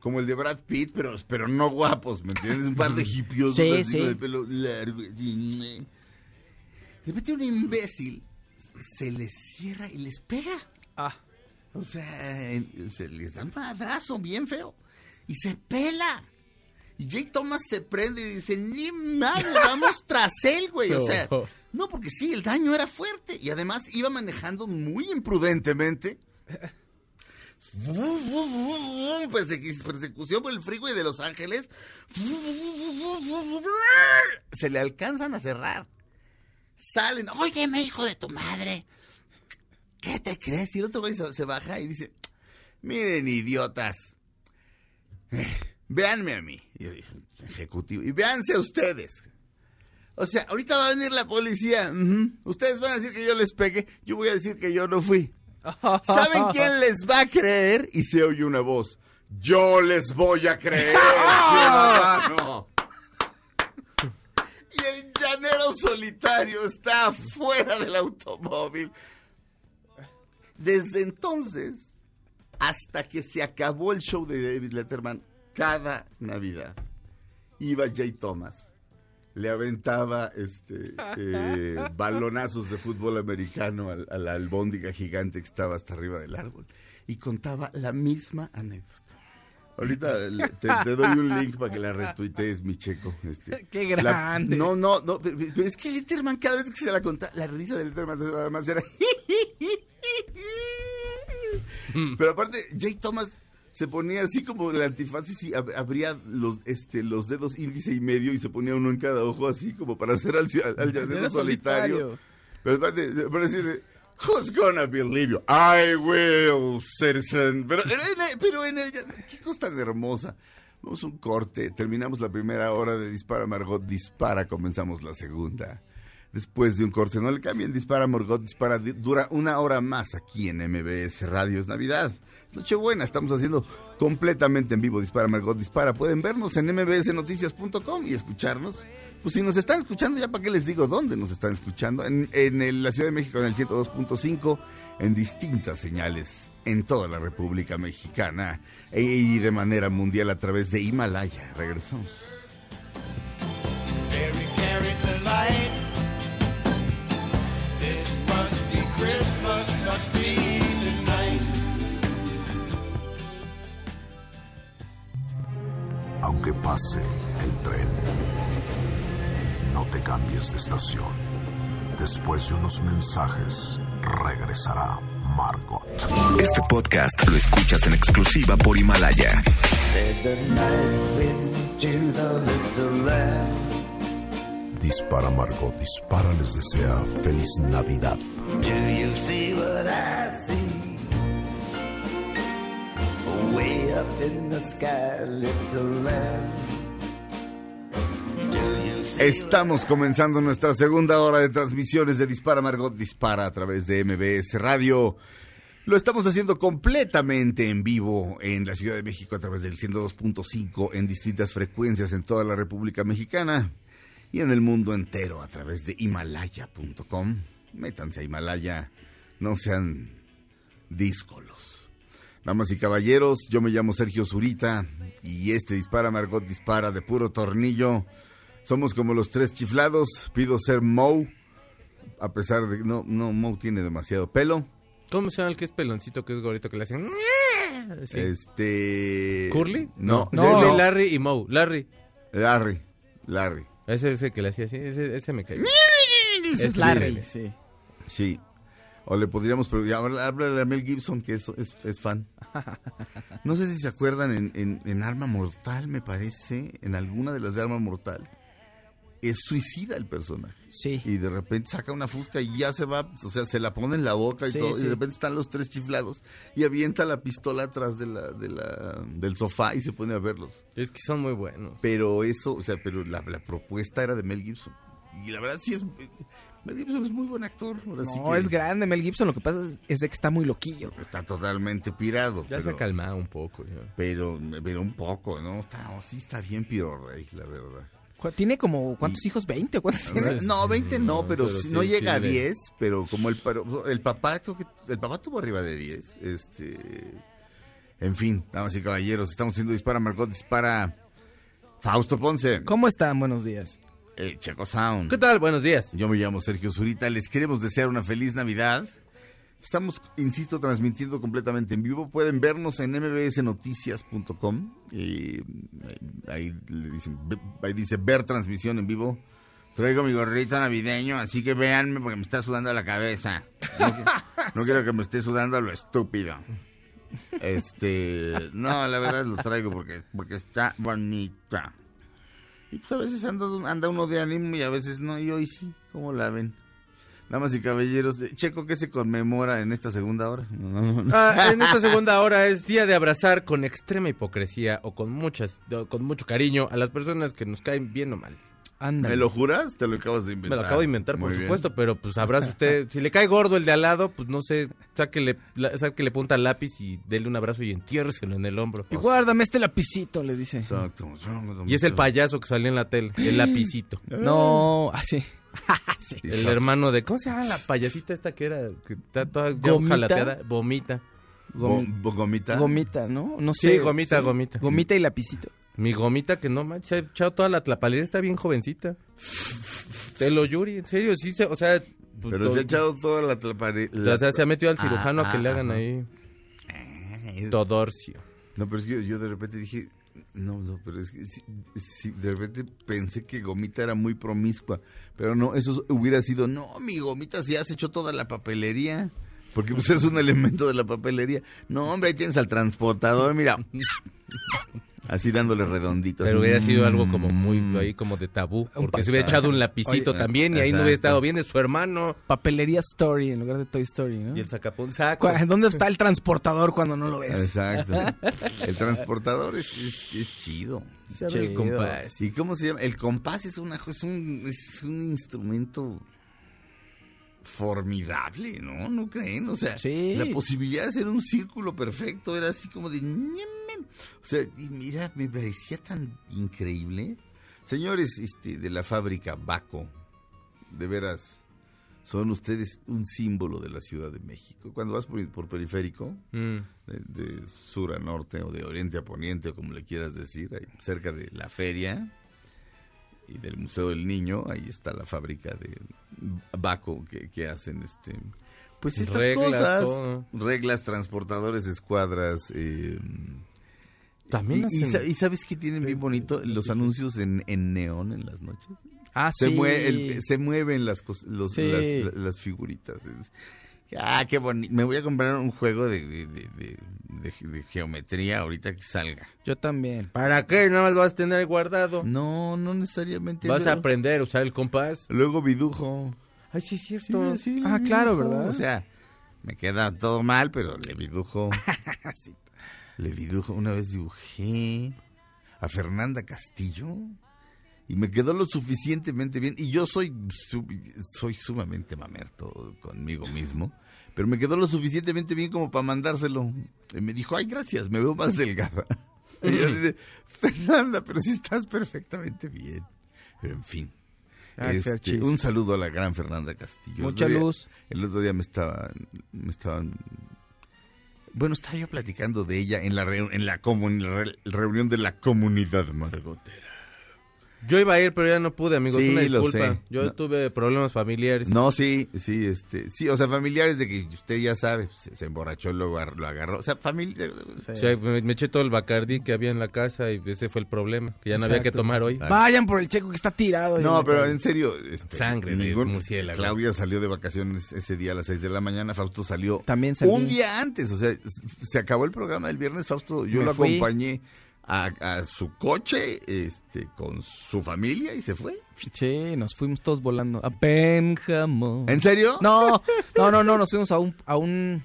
como el de Brad Pitt, pero, pero no guapos, ¿me entiendes? Un par de hippios Sí, sí. el pelo largo. así, ¿eh? De repente un imbécil se les cierra y les pega. Ah. O sea, se les da un madrazo bien feo. Y se pela. Y Jake Thomas se prende y dice, ni madre, vamos tras él, güey. O sea, no, porque sí, el daño era fuerte. Y además iba manejando muy imprudentemente. Persecu- Persecución por el freeway de Los Ángeles. Se le alcanzan a cerrar. Salen. Óyeme, hijo de tu madre. ¿Qué te crees? Y el otro güey se, se baja y dice, miren, idiotas. Véanme a mí, ejecutivo, y véanse ustedes. O sea, ahorita va a venir la policía. Ustedes van a decir que yo les pegué. Yo voy a decir que yo no fui. ¿Saben quién les va a creer? Y se oye una voz. Yo les voy a creer, ciudadano. Y el llanero solitario está fuera del automóvil. Desde entonces, hasta que se acabó el show de David Letterman, cada Navidad, iba Jay Thomas, le aventaba este eh, balonazos de fútbol americano al- a la albóndiga gigante que estaba hasta arriba del árbol y contaba la misma anécdota. Ahorita te, te doy un link para que la retuitees, mi checo. este. Qué La- grande. no, no, no, pero, pero es que Letterman cada vez que se la contaba, la risa de Letterman además era... Pero aparte, Jay Thomas se ponía así como el antifaces y ab- abría los, este, los dedos índice y medio y se ponía uno en cada ojo así como para hacer al, ci- al llanero solitario. solitario. Pero decirle, Who's gonna believe you? I will, citizen. Pero, pero, en- pero en ella, qué cosa tan hermosa. Vamos a un corte, terminamos la primera hora de Dispara Margot Dispara, comenzamos la segunda. Después de un corte, no le cambien, Dispara Margot Dispara, di- dura una hora más aquí en MBS Radio, es Navidad. Es Nochebuena, estamos haciendo completamente en vivo Dispara Margot Dispara. Pueden vernos en mbsnoticias.com y escucharnos. Pues si nos están escuchando, ya para qué les digo dónde nos están escuchando. En, en la Ciudad de México en el 102.5, en distintas señales en toda la República Mexicana e- y de manera mundial a través de Himalaya. Regresamos. Aunque pase el tren, no te cambies de estación. Después de unos mensajes, regresará Margot. Este podcast lo escuchas en exclusiva por Himalaya. Dispara Margot, dispara les desea feliz Navidad. Do you see what I see? Way up in the sky, little lamb. Estamos comenzando nuestra segunda hora de transmisiones de Dispara Margot Dispara a través de MBS Radio. Lo estamos haciendo completamente en vivo en la Ciudad de México a través del 102.5 en distintas frecuencias en toda la República Mexicana y en el mundo entero a través de himalaya.com. Métanse a Himalaya, no sean díscolos. Damas y caballeros, yo me llamo Sergio Zurita y este Dispara Margot Dispara de puro tornillo. Somos como los tres chiflados. Pido ser Moe, a pesar de que no, no, Moe tiene demasiado pelo. ¿Cómo se llama el que es peloncito, que es gorito, que le hacen... Sí. Este. ¿Curly? No, Curly, no. Larry y Moe. Larry. Larry. Larry. Ese es el que le hacía así. Ese, ese me cae. Ese es Larry, sí. Sí. O le podríamos preguntar, háblale a Mel Gibson, que es, es, es fan. No sé si se acuerdan en, en, en Arma Mortal, me parece, en alguna de las de Arma Mortal, es suicida el personaje. Sí. Y de repente saca una fusca y ya se va, o sea, se la pone en la boca y Sí, todo, y de repente están los tres chiflados y avienta la pistola atrás de la, de la, del sofá y se pone a verlos. Es que son muy buenos. Pero eso, o sea, pero la, la propuesta era de Mel Gibson. Y la verdad sí es... Mel Gibson es muy buen actor. ahora sí No, que es grande Mel Gibson. Lo que pasa es, es de que está muy loquillo. Está totalmente pirado. Ya se ha calmado un poco. ya. pero, pero un poco, ¿no? Está, no, sí está bien Piro Rey, la verdad. ¿Tiene como cuántos hijos? ¿20 o cuántos tiene? No, 20 no, pero, pero sí- no sí llega a le- 10, pero como el papá creo que el papá tuvo arriba de 10, este en fin, damas y caballeros, estamos haciendo dispara Margot dispara Fausto Ponce, ¿Cómo están? Buenos días. Eh, Checo Sound. ¿Qué tal? Buenos días. Yo me llamo Sergio Zurita, les queremos desear una feliz Navidad. Estamos, insisto, transmitiendo completamente en vivo. Pueden vernos en mbsnoticias.com. y ahí, le dicen, ahí dice ver transmisión en vivo. Traigo mi gorrito navideño, así que véanme porque me está sudando la cabeza. No quiero que me esté sudando a lo estúpido. Este, no, la verdad lo traigo porque, porque está bonita. Y pues a veces ando- anda uno de ánimo y a veces no, y hoy sí, ¿cómo la ven? Damas y caballeros, eh, Checo, ¿qué se conmemora en esta segunda hora? Ah, en esta segunda hora es día de abrazar con extrema hipocresía o con muchas, con mucho cariño a las personas que nos caen bien o mal. ¿Me lo juras? Te lo acabas de Me inventar. lo acabo de inventar, por Muy bien. supuesto, pero pues abraza usted. Si le cae gordo el de al lado, pues no sé, sáquele, sáquele punta al lápiz y dele un abrazo y entiérreselo en el hombro. Y guárdame este lapicito, le dice. Exacto. Y es el payaso que salió en la tele, el lapicito. No, así. El hermano de, ¿cómo se llama la payasita esta que era? Que está toda ¿Gomita? jalateada? Vomita. Bo- ¿Gomita? Gomita, ¿no? No Sí, sé. gomita, gomita. Gomita y lapicito. Mi gomita que no manches, ha echado toda la tlapalera, está bien jovencita. Te lo Yuri, en serio, sí, se- o sea... pues, Pero se ha echado toda la tlapare- O sea, se ha metido al cirujano Ah, a que le ah, hagan ahí Eh, Todorcio. No, pero es que yo, yo de repente dije, no, no, pero es que sí, de repente pensé que Gomita era muy promiscua, pero no, eso hubiera sido, no, mi Gomita si has hecho toda la papelería, porque pues es un elemento de la papelería. No, hombre, ahí tienes al transportador, mira, así dándole redondito. Pero hubiera sido algo mm, como muy ahí como de tabú, porque se hubiera echado un lapicito Oye, también y ahí no hubiera estado bien de su hermano. Papelería Story en lugar de Toy Story, ¿no? Y el sacapón, saco. ¿Dónde está el transportador cuando no lo ves? Exacto. El transportador es, es, es chido. Se abre el compás. ¿Y cómo se llama? El compás es, una, es, un, es un instrumento formidable, ¿no? ¿No creen? O sea, la posibilidad de hacer un círculo perfecto era así como de... O sea, y mira, me parecía tan increíble. Señores este, de la fábrica Baco, de veras, son ustedes un símbolo de la Ciudad de México. Cuando vas por, por periférico, Mm. de, de sur a norte o de oriente a poniente o como le quieras decir, ahí cerca de la feria y del Museo del Niño, ahí está la fábrica de Baco que, que hacen este pues estas Reglas, cosas, todo. reglas, transportadores, escuadras, eh, También y, y hacen- sa- y sabes qué tienen bien bonito los anuncios en, en neón en las noches. Ah, se sí. mue- el- se mueven las los- Sí. las, las figuritas. Ah, qué bonito. Me voy a comprar un juego de, de- de- geometría ahorita que salga. Yo también. ¿Para qué? Nada más lo vas a tener guardado. No, no necesariamente. Vas a aprender a usar el compás. Luego vidujo. Ay, sí, es cierto. Sí, sí, Ah, claro. ¿verdad? O sea, me queda todo mal, pero le vidujo. Le vidujo. Una vez dibujé a Fernanda Castillo y me quedó lo suficientemente bien. Y yo soy, soy sumamente mamerto conmigo mismo, pero me quedó lo suficientemente bien como para mandárselo. Y me dijo, ay, gracias, me veo más delgada. Y yo dije, Fernanda, pero sí estás perfectamente bien. Pero en fin. Ah, Este, un saludo a la gran Fernanda Castillo. Mucha día- luz. el otro día me estaban, me estaban, bueno, estaba yo platicando de ella en la, en la, re- reunión de la comunidad margotera. Yo iba a ir, pero ya no pude, amigos. Sí, Una lo disculpa. sé. Yo No. tuve problemas familiares. No, sí, sí, este, sí, o sea, familiares de que usted ya sabe, se, se emborrachó, lo, lo agarró, o sea, familia. O sea, me, me eché todo el bacardí que había en la casa y ese fue el problema, que ya no había que tomar hoy. Vayan por el checo que está tirado. No, pero en serio, este, Sangre de ningún- murciélago. Claudia salió de vacaciones ese día a las 6 de la mañana, Fausto salió También un día antes, o sea, se acabó el programa del viernes, Fausto, yo Me lo fui. acompañé a, a su coche, este, con su familia y se fue. Sí, nos fuimos todos volando. A Pénjamo. ¿En serio? No, no, no, no, nos fuimos a un, a un,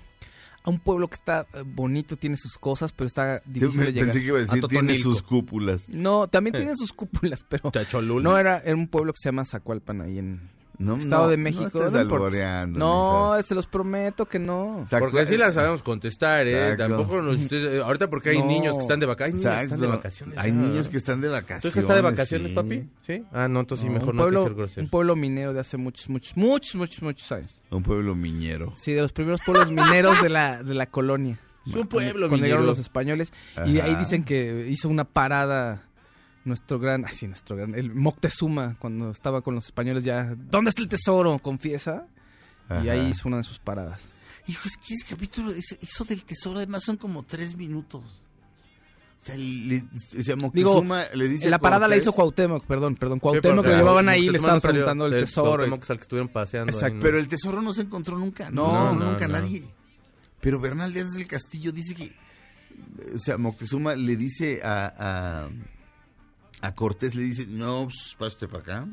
a un pueblo que está eh, bonito, tiene sus cosas, pero está difícil me de llegar. pensé que iba a decir, tiene sus cúpulas. No, también tiene sus cúpulas, pero Cholula. no era, era un pueblo que se llama Zacualpan ahí en No, Estado no, de México. no importa. alboreando, No, se los prometo que no. Porque sí las sabemos contestar, ¿eh? Exacto. Tampoco nos... ustedes- ahorita porque hay No. niños que están de vacaciones. Hay niños que están de vacaciones. Hay ah. niños que están de ¿Tu vacaciones. hija está de vacaciones, sí. papi? ¿Sí? Ah, no, entonces sí, No, mejor un no hay que ser grosero. un pueblo minero de hace muchos, muchos, muchos, muchos, muchos años. Un pueblo miñero. Sí, de los primeros pueblos mineros de la, de la colonia. Es un pueblo Cuando llegaron minero. los españoles. Y ahí dicen que hizo una parada nuestro gran, ay sí, nuestro gran, el Moctezuma, cuando estaba con los españoles ya, ¿dónde está el tesoro? Confiesa. Y ahí hizo una de sus paradas. Hijo, es que ese capítulo, eso del tesoro, además son como tres minutos. O sea, le, o sea, Moctezuma le dice la parada la hizo Cuauhtémoc, perdón, perdón. Sí, Cuauhtémoc lo llevaban ahí y le estaban preguntando el del tesoro. Cuauhtémoc al que estuvieron paseando. ahí, Exacto. ¿no? Pero el tesoro no se encontró nunca. No, No, no, no, nunca no. nadie. Pero Bernal Díaz del Castillo dice que, o sea, Moctezuma le dice a, a, a Cortés, le dice, no, pues pásate para acá.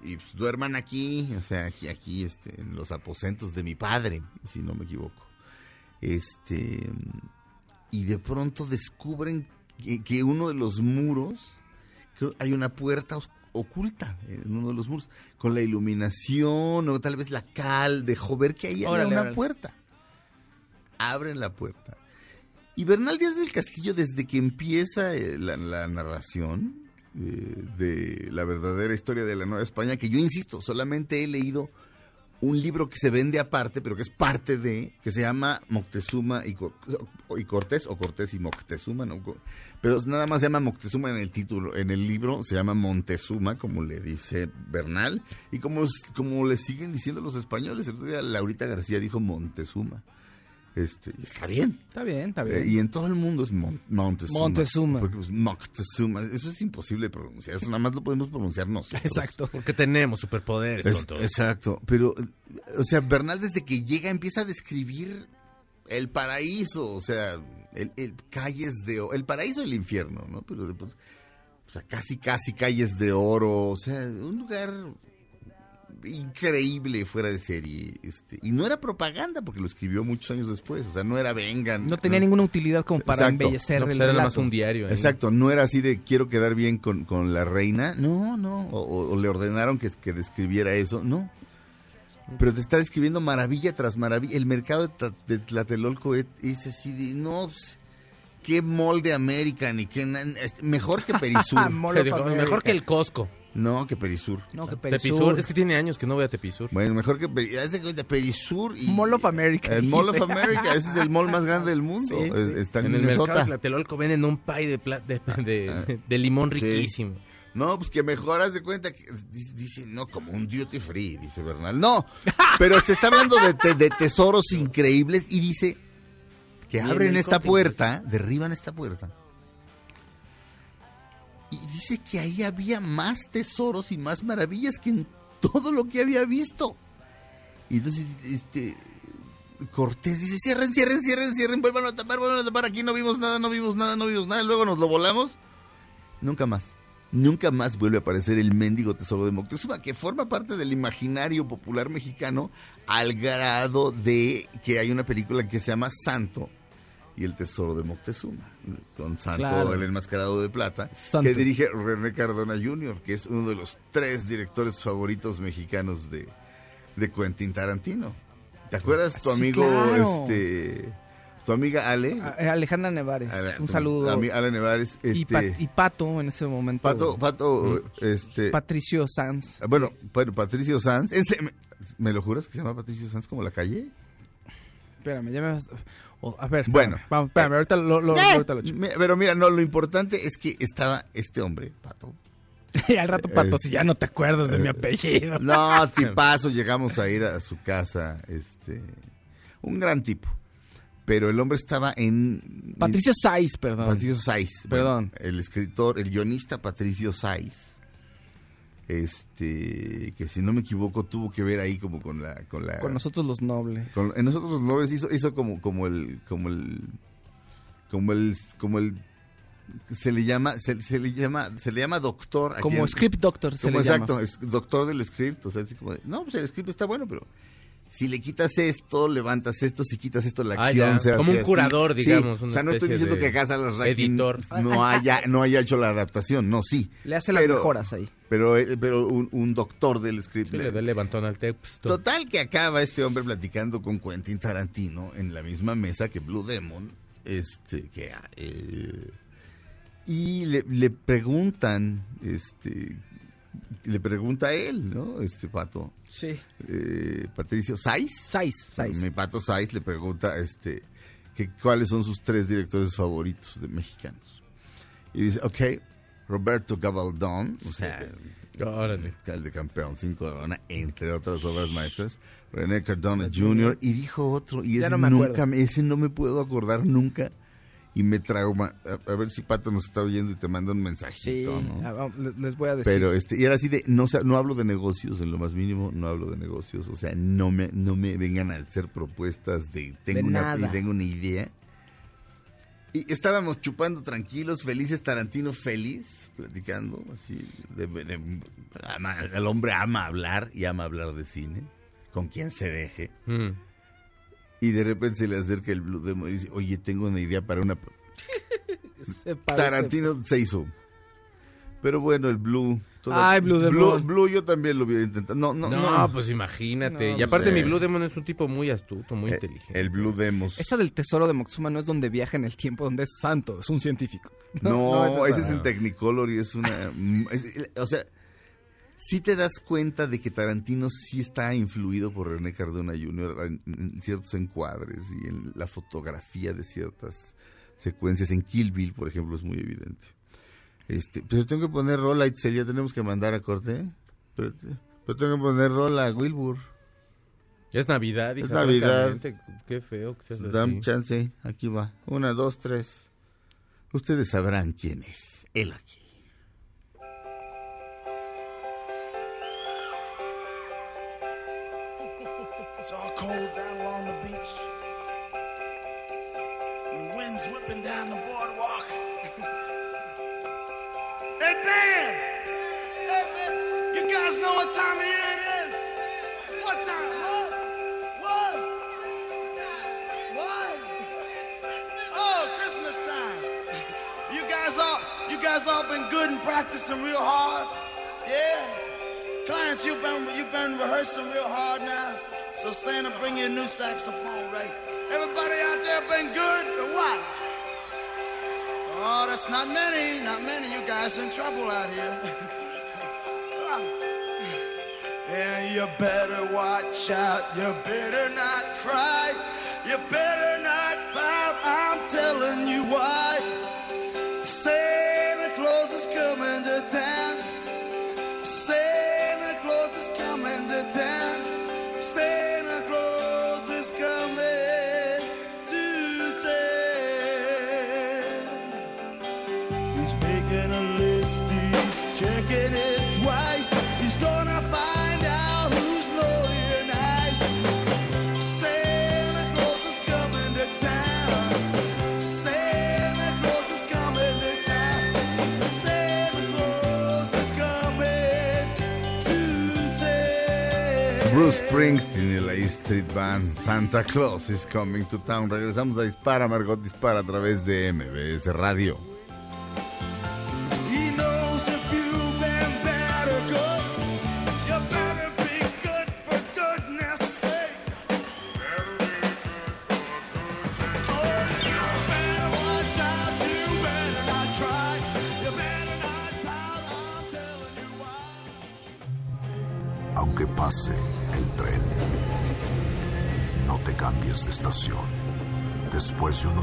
Y pues, duerman aquí, o sea, aquí, aquí este, en los aposentos de mi padre, si no me equivoco. Este, y de pronto descubren que, que uno de los muros, creo, hay una puerta oculta en uno de los muros, con la iluminación o tal vez la cal dejó ver que ahí había Órale, una órale. puerta. Abren la puerta. Y Bernal Díaz del Castillo, desde que empieza eh, la, la narración eh, de la verdadera historia de la Nueva España, que yo insisto, solamente he leído un libro que se vende aparte, pero que es parte de, que se llama Moctezuma y, y Cortés, o Cortés y Moctezuma, ¿no? Pero nada más se llama Moctezuma en el título. En el libro se llama Montezuma, como le dice Bernal, y como, como le siguen diciendo los españoles. El otro Laurita García dijo Montezuma. Este, y está bien. Está bien, está bien. Eh, y en todo el mundo es Mon- Montezuma. Montezuma. Porque, pues, Moctezuma. Eso es imposible de pronunciar. Eso nada más lo podemos pronunciar nosotros. Exacto. Porque tenemos superpoderes, Es- exacto. Pero, eh, o sea, Bernal desde que llega empieza a describir el paraíso. O sea, el, el calles de El paraíso y el infierno, ¿no? Pero después, o sea, casi, casi calles de oro. O sea, un lugar increíble fuera de serie. Este, y no era propaganda porque lo escribió muchos años después. O sea, no era vengan. No tenía ninguna utilidad como para Exacto. embellecer No, pues el era más un diario. Exacto, no era así de quiero quedar bien con, con la reina, no, no, o, o- o le ordenaron que, que describiera eso, no. Pero te está describiendo maravilla tras maravilla. El mercado de, Tla- de Tlatelolco es, es así de, no, pues, qué molde American y qué... este, mejor que Perisur. Mejor que el Costco. No, que Perisur. No, que Tepisur. Perisur. Es que tiene años que no voy a Tepisur. Bueno, mejor que Perisur y... Mall of America. El Mall of. America, ese es el mall más grande del mundo. Sí, Es- sí. Está en, En el mercado de Tlatelolco venden un pie de, pla- de, de- de limón Sí. riquísimo. No, pues que mejor haz de cuenta que dice, dice, no, como un duty free, dice Bernal. No, pero se está hablando de, te- de tesoros increíbles y dice que en abren esta puerta, derriban esta puerta. Y dice que ahí había más tesoros y más maravillas que en todo lo que había visto. Y entonces, este, Cortés dice, cierren, cierren, cierren, cierren, vuelvan a tapar, vuelvan a tapar, aquí no vimos nada, no vimos nada, no vimos nada, luego nos lo volamos. Nunca más. Nunca más vuelve a aparecer el mendigo tesoro de Moctezuma, que forma parte del imaginario popular mexicano al grado de que hay una película que se llama Santo y el tesoro de Moctezuma, con Santo, Claro. el enmascarado de plata, Santo. que dirige René Cardona Jr., que es uno de los tres directores favoritos mexicanos de, de Quentin Tarantino. ¿Te acuerdas tu Sí, amigo, claro. este, tu amiga Ale? A- eh, Alejandra Nevares. Ale- un tu saludo. Ale Nevares, este, y, Pat- y Pato en ese momento. Pato, Pato, Mm. este, Patricio Sanz. bueno, bueno, Patricio Sanz, ¿ese- me, ¿me lo juras que se llama Patricio Sanz como la calle? Espérame, ya me vas... oh, a ver, Bueno. espérame, vamos, espérame, ahorita lo, lo- Eh, ahorita lo Pero mira, no, lo importante es que estaba este hombre, Pato. Y al rato, Pato, Es- si ya no te acuerdas de mi Eh, apellido. No, tipazo, llegamos a ir a su casa, este, un gran tipo. Pero el hombre estaba en... Patricio Saiz, perdón. Patricio Saiz. Perdón. Bueno, el escritor, el guionista Patricio Saiz. Este, que si no me equivoco tuvo que ver ahí como con la... Con, la, Con nosotros los nobles. con- en nosotros los nobles hizo, hizo como, como el... Como el... Como el... Como el se le llama se, se le llama se le llama doctor Como script doctor se como le llama. exacto es doctor del script o sea así como de, no pues el script está bueno pero si le quitas esto, levantas esto, si quitas esto, la Ah, acción se Como hace un curador, así. digamos, Sí, una O sea, no estoy diciendo que Gas Alarraqui editor. no haya, no haya hecho la adaptación, no, sí. Le hace las mejoras ahí. Pero, eh, pero un, un doctor del script. Sí, le da el levantón al texto. Total que acaba este hombre platicando con Quentin Tarantino en la misma mesa que Blue Demon, este, que eh, y le, le preguntan, este, le pregunta a él, ¿no? Este pato. Sí. Eh, Patricio Saiz. Saiz, Saiz. Mi pato Saiz le pregunta, este, que cuáles son sus tres directores favoritos de mexicanos. Y dice, ok, Roberto Gabaldón, o sea, Órale. el de campeón, cinco de Corona, entre otras obras maestras, René Cardona Jr. Y dijo otro, y Ya ese no me nunca, acuerdo. ese no me puedo acordar nunca. Y me trauma. A, a ver si Pato nos está oyendo y te manda un Sí, mensajito, ¿no? vamos, le- les voy a decir. Pero este, y era así de, no, no hablo de negocios, en lo más mínimo, no hablo de negocios, o sea, no me, no me vengan a hacer propuestas de tengo De una nada. y tengo una idea. Y estábamos chupando tranquilos, felices, Tarantino feliz, platicando, así, de, de- ama- el hombre ama hablar y ama hablar de cine, con quien se deje. Mm. Y de repente se le acerca el Blue Demon y dice, oye, tengo una idea para una... Se Tarantino se hizo. Pero bueno, el Blue... Ay, Blue Demon. Blue, yo también lo hubiera intentado. No, no, No, no. pues imagínate. No, y aparte pues, mi. Blue Demon es un tipo muy astuto, muy Eh, inteligente. El Blue Demos. Esa del tesoro de Moctezuma no es donde viaja en el tiempo, donde es santo, es un científico. No, es ese es en Technicolor y es una... mm, es- o sea, sí te das cuenta de que Tarantino sí está influido por René Cardona Jr. en, en ciertos encuadres y en la fotografía de ciertas secuencias. En Kill Bill, por ejemplo, es muy evidente. Este, pero tengo que poner rola, Itzel, ya tenemos que mandar a corte. Pero, pero tengo que poner rola a Wilbur. Es Navidad, Es hija, Navidad. francamente, Qué feo que seas Dame así. chance, aquí va. Una, dos, tres. Ustedes sabrán quién es. Él aquí. It's all cold down along the beach. And the wind's whipping down the boardwalk. hey, man! Hey, man! You guys know what time of year it is? What time? What? What? What? Oh, Christmas time. You guys all, you guys all been good and practicing real hard? Yeah? Clients, you've been, you've been rehearsing real hard now. So Santa, bring you a new saxophone, right? Everybody out there been good or what? Oh, that's not many, not many. You guys in trouble out here. yeah, you better watch out. You better not cry. You better not pout. I'm telling you why. Checking it twice. He's gonna find out who's naughty and nice. Santa Claus is coming to town. Santa Claus is coming to town. Santa Claus is coming to town. Bruce Springsteen y la E Street Band. Santa Claus is coming to town. Regresamos a Dispara, Margot Dispara a través de MBS Radio.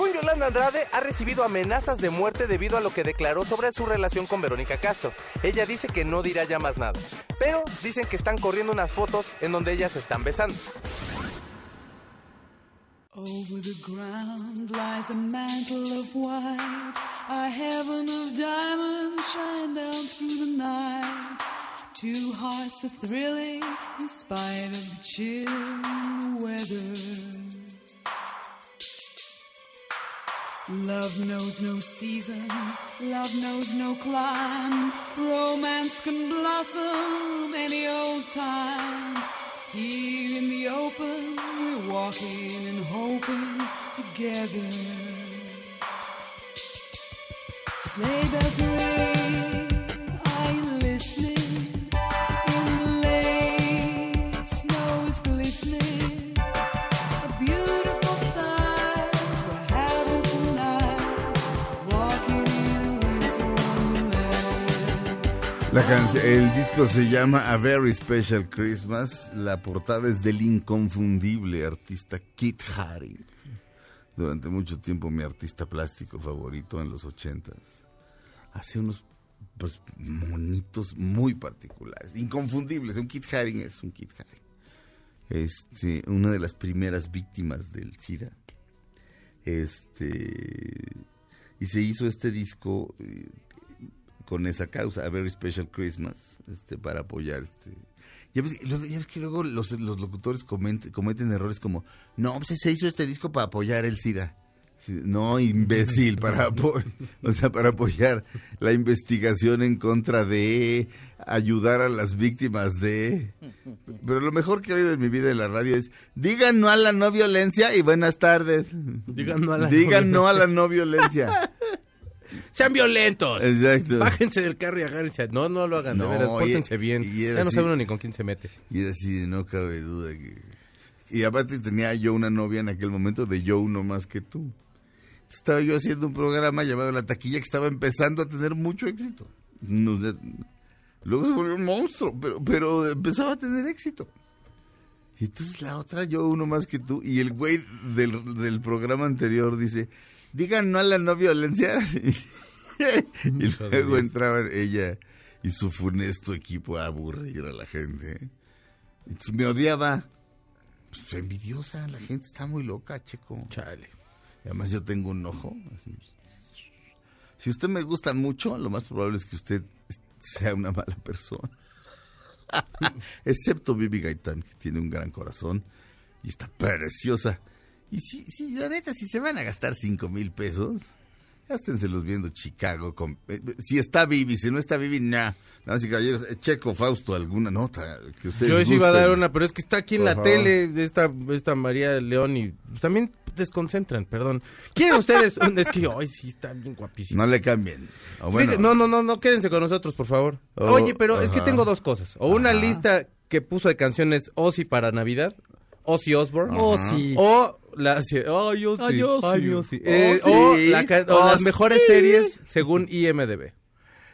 Según Yolanda Andrade, ha recibido amenazas de muerte debido a lo que declaró sobre su relación con Verónica Castro. Ella dice que no dirá ya más nada, pero dicen que están corriendo unas fotos en donde ellas se están besando. Over the ground lies a mantle of white, diamonds down through the night. Two hearts are thrilling in spite of the chill. Love knows no season, love knows no clime. Romance can blossom any old time. Here in the open, we're walking and hoping together. Sleigh bells ring, El disco se llama A Very Special Christmas. La portada es del inconfundible artista Kit Haring. Durante mucho tiempo mi artista plástico favorito en los ochentas. Hace unos pues, monitos muy particulares, inconfundibles. Un Kit Haring es un Kit Haring. Este, una de las primeras víctimas del SIDA. Este, y se hizo este disco eh, con esa causa, A Very Special Christmas, este, para apoyar este. Ya ves, luego- ya ves que luego los, los locutores comenten- cometen errores como, no, pues se hizo este disco para apoyar el SIDA. No, imbécil, para, o sea, para apoyar la investigación en contra de, ayudar a las víctimas de... Pero lo mejor que he oído en mi vida en la radio es, digan no a la no violencia y buenas tardes. Digan no a la no Digan no a la no violencia. Sean violentos. Exacto. Bájense del carro y agárrense. No, no lo hagan. de No, veras, y- pórtense bien. y ya no sabe uno ni con quién se mete. Y era así, de, no cabe duda que... Y aparte tenía yo una novia en aquel momento de yo uno más que tú. Estaba yo haciendo un programa llamado La Taquilla que estaba empezando a tener mucho éxito. Luego se volvió un monstruo, pero, pero empezaba a tener éxito. Y entonces la otra, yo uno más que tú, y el güey del, del programa anterior dice, digan no a la no violencia. y luego entraban ella y su funesto equipo a aburrir a la gente. Entonces me odiaba. Pues, envidiosa, la gente está muy loca, checo. Chale. Y además yo tengo un ojo. así. Si usted me gusta mucho, lo más probable es que usted sea una mala persona. Excepto Bibi Gaitán, que tiene un gran corazón y está preciosa. Y si, si la neta, si se van a gastar cinco mil pesos, gástenselos viendo Chicago. Con, eh, si está Bibi, si no está Bibi, nah. Damas y caballeros, eh, Checo, Fausto, alguna nota que ustedes Yo sí iba a dar una, pero es que está aquí en Por la favor. tele de esta, esta María León y también desconcentran, perdón. ¿Quieren ustedes? es que, ay, sí, está bien guapísimo. No le cambien. O bueno, Fíjate, no, no, no, no, quédense con nosotros, por favor. Oh, Oye, pero es que ajá. tengo dos cosas. O una Ajá. lista que puso de canciones Ozzy para Navidad, Ozzy Osbourne. Ajá. Ozzy. O la, sí. Eh, o la ca- o las mejores series según IMDB.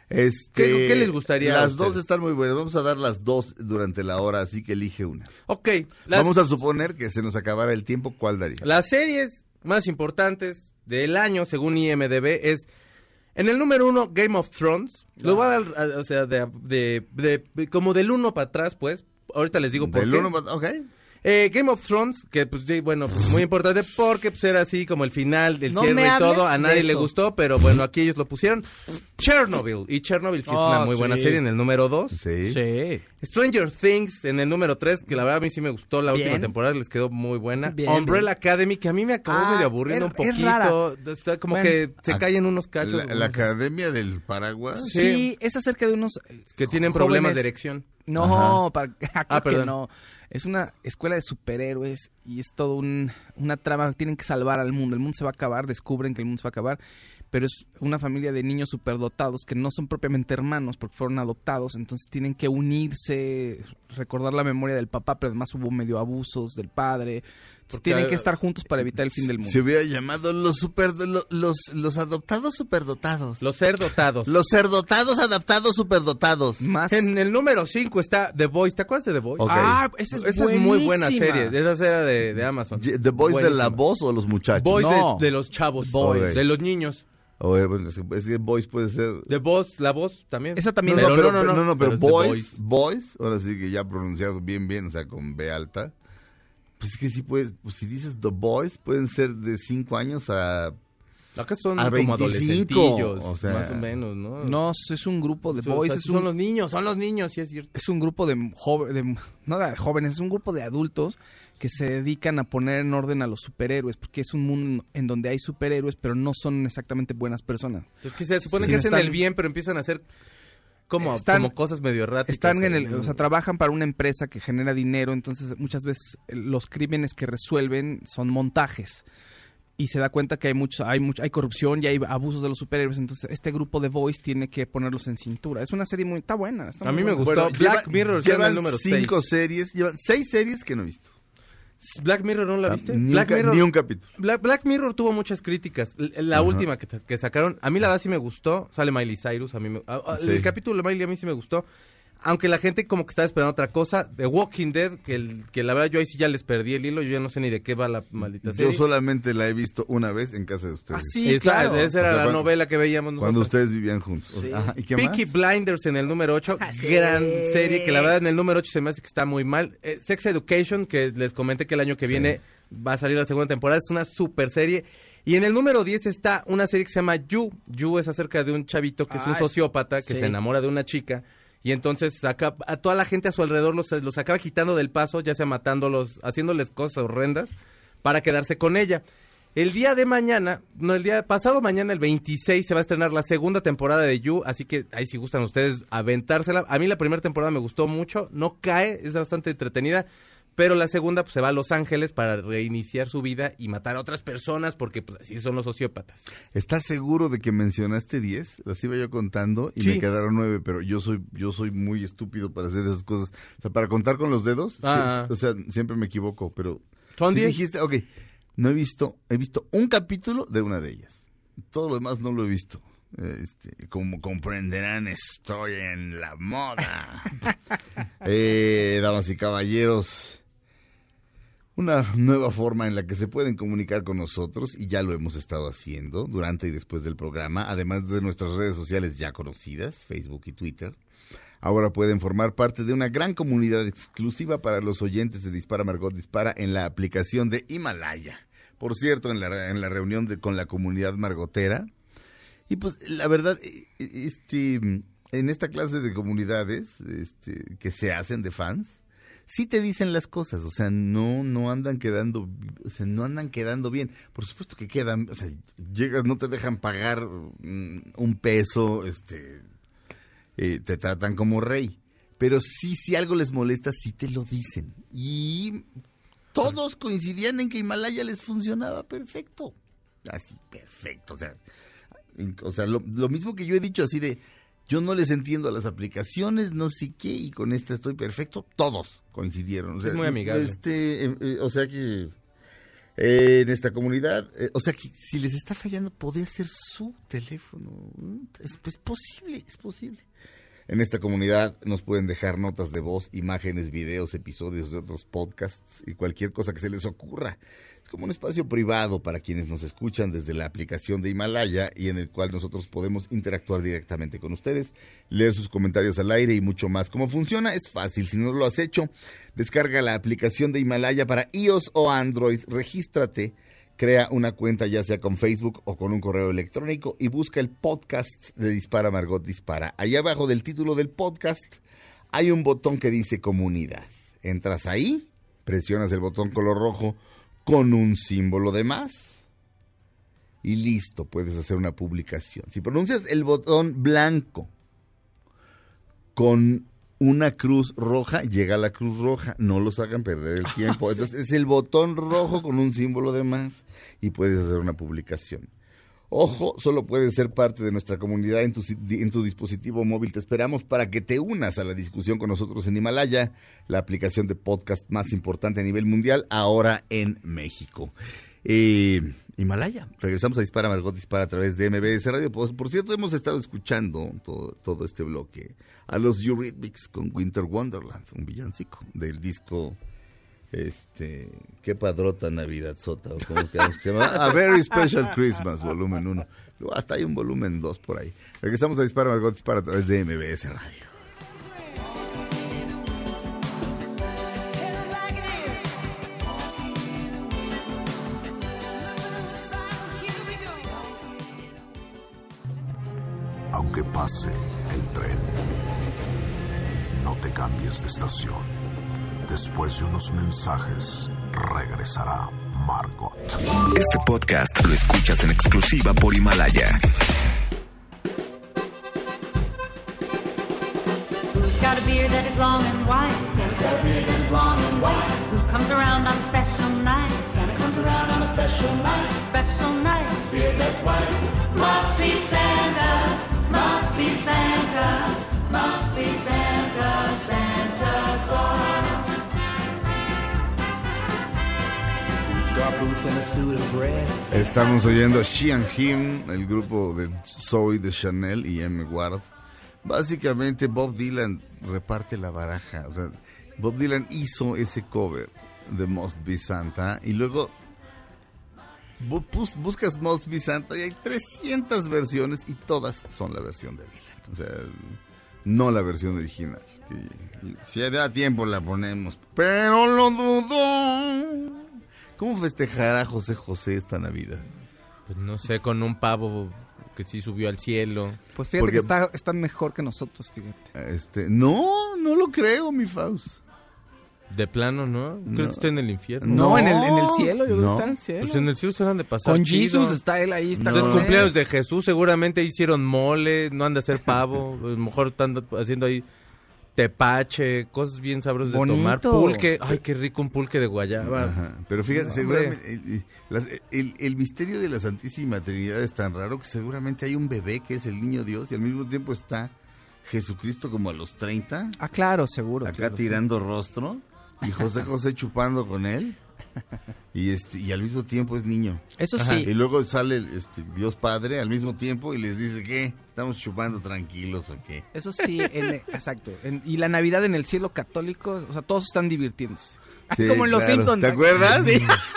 Este, ¿Qué- qué les gustaría Las dos están muy buenas. Vamos a dar las dos durante la hora, así que elige una. Ok, las, Vamos a suponer que se nos acabara el tiempo. ¿Cuál daría? las series más importantes del año según IMDB es... En el número uno, Game of Thrones. Lo voy a dar, o sea, de, de- de- de- como del uno para atrás, pues. Ahorita les digo por Del qué. uno pa- ok. Eh, Game of Thrones, que pues bueno, pues, muy importante porque pues era así como el final del No cierre y todo, a nadie le gustó, pero bueno, aquí ellos lo pusieron. Chernobyl, y Chernobyl sí es Oh, una muy buena serie en el número 2. Sí. Sí. Stranger Things en el número 3, que la verdad a mí sí me gustó la Bien. última temporada, les quedó muy buena. Bien, Umbrella Academy, que a mí me acabó Ah, medio aburriendo es- un es poquito. Está como Bueno. que se Ah, caen unos cachos. La, la Academia del Paraguas. Sí. es acerca de unos... que tienen jóvenes- problemas de erección. No, pa- Ah, que perdón. no. Es una escuela de superhéroes y es todo un, una trama. Tienen que salvar al mundo. El mundo se va a acabar, descubren que el mundo se va a acabar. Pero es una familia de niños superdotados que no son propiamente hermanos porque fueron adoptados. Entonces tienen que unirse, recordar la memoria del papá, pero además hubo medio abusos del padre. Porque, tienen que estar juntos para evitar el fin del mundo. Se hubiera llamado los super lo- los, los adoptados superdotados. Los ser dotados. Los cerdotados adaptados superdotados. Más. En el número 5 está The Voice. ¿Te acuerdas de The Voice? Ah, esa es, Esa es muy buena serie. Esa era de, de Amazon. ¿The Boys de la voz o los muchachos? Boys de- No. de, los chavos. Boys. De los niños. O, eh, bueno, es que- Boys puede ser... The Voz, la voz también. Esa también No, Pero no, pero, no, no, no, no, no, pero pero boys, boys, ahora sí que ya pronunciado bien, bien, o sea, con B alta. Pues es que sí puedes, pues si dices The Boys, pueden ser de 5 años a... Acá son A como 25, adolescentillos, o sea. más o menos, ¿no? No, es un grupo de O sea, boys. o sea, es son un- los niños, son los niños, sí es cierto. es un grupo de, jove- de- no de jóvenes, es un grupo de adultos que se dedican a poner en orden a los superhéroes, porque es un mundo en donde hay superhéroes, pero no son exactamente buenas personas. Es que se supone Sí, que hacen están- el bien, pero empiezan a hacer como, Están- como cosas medio erráticas. Están en el, o sea, trabajan para una empresa que genera dinero, entonces muchas veces eh, los crímenes que resuelven son montajes. Y se da cuenta que hay mucho, hay mucho, hay corrupción y hay abusos de los superhéroes, entonces este grupo de boys tiene que ponerlos en cintura. Es una serie muy, está buena. está A muy mí me gustó. Black lleva- Mirror llevan el número cinco seis. series, llevan seis series que no he visto. Black Mirror, ¿no la Ah, viste? Ni, Black un, Mirror, ni un capítulo. Black, Black Mirror tuvo muchas críticas. La Ajá. última que, que sacaron, a mí la verdad sí me gustó. Sale Miley Cyrus, a mí me- a- a- Sí. El capítulo de Miley a mí sí me gustó. Aunque la gente como que estaba esperando otra cosa. The Walking Dead, que, el- que la verdad yo ahí sí ya les perdí el hilo. Yo ya no sé ni de qué va la maldita serie. Yo solamente la he visto una vez en casa de ustedes. Ah, sí, Esa- claro. Esa era O sea, la cuando- novela que veíamos Cuando ustedes vivían juntos. O sea, ajá, ¿Y qué Peaky más? Blinders en el número 8, Ah, sí. gran serie que la verdad en el número 8 se me hace que está muy mal. Eh, Sex Education, que les comenté que el año que viene va a salir la segunda temporada, es una super serie. Y en el número 10 está una serie que se llama You. You es acerca de un chavito que es Ah, un es- sociópata que sí. se enamora de una chica. Y entonces a toda la gente a su alrededor los, los acaba quitando del paso, ya sea matándolos, haciéndoles cosas horrendas, para quedarse con ella. El día de mañana, no, el día pasado mañana, el 26, se va a estrenar la segunda temporada de You, así que ahí si gustan ustedes aventársela. A mí la primera temporada me gustó mucho, no cae, es bastante entretenida, pero la segunda pues, se va a Los Ángeles para reiniciar su vida y matar a otras personas porque pues así son los sociópatas. ¿Estás seguro de que mencionaste 10? Las iba yo contando y Sí. me quedaron 9, pero yo soy yo soy muy estúpido para hacer esas cosas. O sea, para contar con los dedos, sí, Ah. o sea, siempre me equivoco, pero... Son sí 10. dijiste, ok, no he visto, he visto un capítulo de una de ellas. Todo lo demás no lo he visto. Este, como comprenderán, estoy en la moda. eh, damas y caballeros, una nueva forma en la que se pueden comunicar con nosotros y ya lo hemos estado haciendo durante y después del programa, además de nuestras redes sociales ya conocidas, Facebook y Twitter. Ahora pueden formar parte de una gran comunidad exclusiva para los oyentes de Dispara Margot Dispara en la aplicación de Himalaya. Por cierto, en la, en la reunión de, con la comunidad margotera. Y pues la verdad, eh, eh, este, en esta clase de comunidades este, que se hacen de fans, sí te dicen las cosas, o sea, no, no andan quedando, o sea, no andan quedando bien. Por supuesto que quedan, o sea, llegas, no te dejan pagar mm, un peso, este, eh, te tratan como rey. Pero sí, si algo les molesta, sí te lo dicen. Y todos coincidían en que Himalaya les funcionaba perfecto. Así, perfecto. O sea, o sea lo, lo mismo que yo he dicho así de, yo no les entiendo a las aplicaciones, no sé qué, y con esta estoy perfecto. Todos coincidieron. O sea, Es muy amigable. Este, eh, eh, o sea que eh, en esta comunidad, eh, o sea que si les está fallando, podría ser su teléfono. Mm, Es, es posible, es posible. En esta comunidad nos pueden dejar notas de voz, imágenes, videos, episodios de otros podcasts y cualquier cosa que se les ocurra. Como un espacio privado para quienes nos escuchan desde la aplicación de Himalaya y en el cual nosotros podemos interactuar directamente con ustedes, leer sus comentarios al aire y mucho más. ¿Cómo funciona? Es fácil. Si no lo has hecho, descarga la aplicación de Himalaya para iOS o Android, regístrate Crea una cuenta ya sea con Facebook o con un correo electrónico y busca el podcast de Dispara Margot Dispara. Ahí abajo del título del podcast hay un botón que dice comunidad. Entras ahí, presionas el botón color rojo con un símbolo de más y listo, puedes hacer una publicación. Si pronuncias el botón blanco con una cruz roja, llega la cruz roja. No los hagan perder el tiempo. Entonces es el botón rojo con un símbolo de más y puedes hacer una publicación. Ojo, solo puedes ser parte de nuestra comunidad en tu, en tu dispositivo móvil. Te esperamos para que te unas a la discusión con nosotros en Himalaya, la aplicación de podcast más importante a nivel mundial, ahora en México. Eh, Himalaya. Regresamos a Dispara Margot Dispara a través de MBS Radio. Por, por cierto, hemos estado escuchando todo, todo este bloque a los Eurythmics con Winter Wonderland, un villancico del disco este qué padrota Navidad Sota o cómo que se llama A Very Special Christmas volumen 1 hasta hay un volumen 2 por ahí. Regresamos a Dispara Margot Dispara a través de MBS Radio. Aunque pase el tren, no te cambies de estación. Después de unos mensajes, regresará Margot. Este podcast lo escuchas en exclusiva por Himalaya. Who's got a beard that is long and white? Santa's got a beard that is long and white. Who comes around on a special night? Santa comes around on a special night. Special night. Beard that's white. Must be Santa. Must be Santa. Must be Santa. Santa Estamos oyendo She and Him, el grupo de Zoe de Chanel y M. Ward. Básicamente Bob Dylan reparte la baraja. O sea, Bob Dylan hizo ese cover de Must Be Santa y luego bu- bus- buscas Must Be Santa y hay 300 versiones y todas son la versión de Dylan. O sea, no la versión original. Si da tiempo la ponemos, pero lo dudo. ¿Cómo festejará José José esta Navidad? Pues no sé, con un pavo que sí subió al cielo. Pues fíjate Porque- que está, está mejor que nosotros, fíjate. Este, no, no lo creo, mi Faust. De plano, ¿no? Creo No. que estoy en el infierno. No, en el, en el cielo, yo creo No. que está en el cielo. Pues en el cielo se van de pasar Con chido. Jesus está él ahí, está él. cumpleaños de Jesús seguramente hicieron mole, no han de hacer pavo, a lo mejor están haciendo ahí tepache, cosas bien sabrosas de tomar, pulque, ay, qué rico un pulque de guayaba. Ajá. Pero fíjate, No, seguramente el, el- las- el- el misterio de la Santísima Trinidad es tan raro que seguramente hay un bebé que es el niño Dios y al mismo tiempo está Jesucristo como a los 30, Ah, claro, seguro. acá claro, tirando rostro y José José chupando con él y este y al mismo tiempo es niño. Eso Ajá. sí. Y luego sale este, Dios Padre al mismo tiempo y les dice que estamos chupando tranquilos o qué. Eso sí, en- exacto. En- y la Navidad en el cielo católico, o sea, todos están divirtiéndose. Sí, Como en los claro. Simpsons. ¿Te acuerdas? Sí.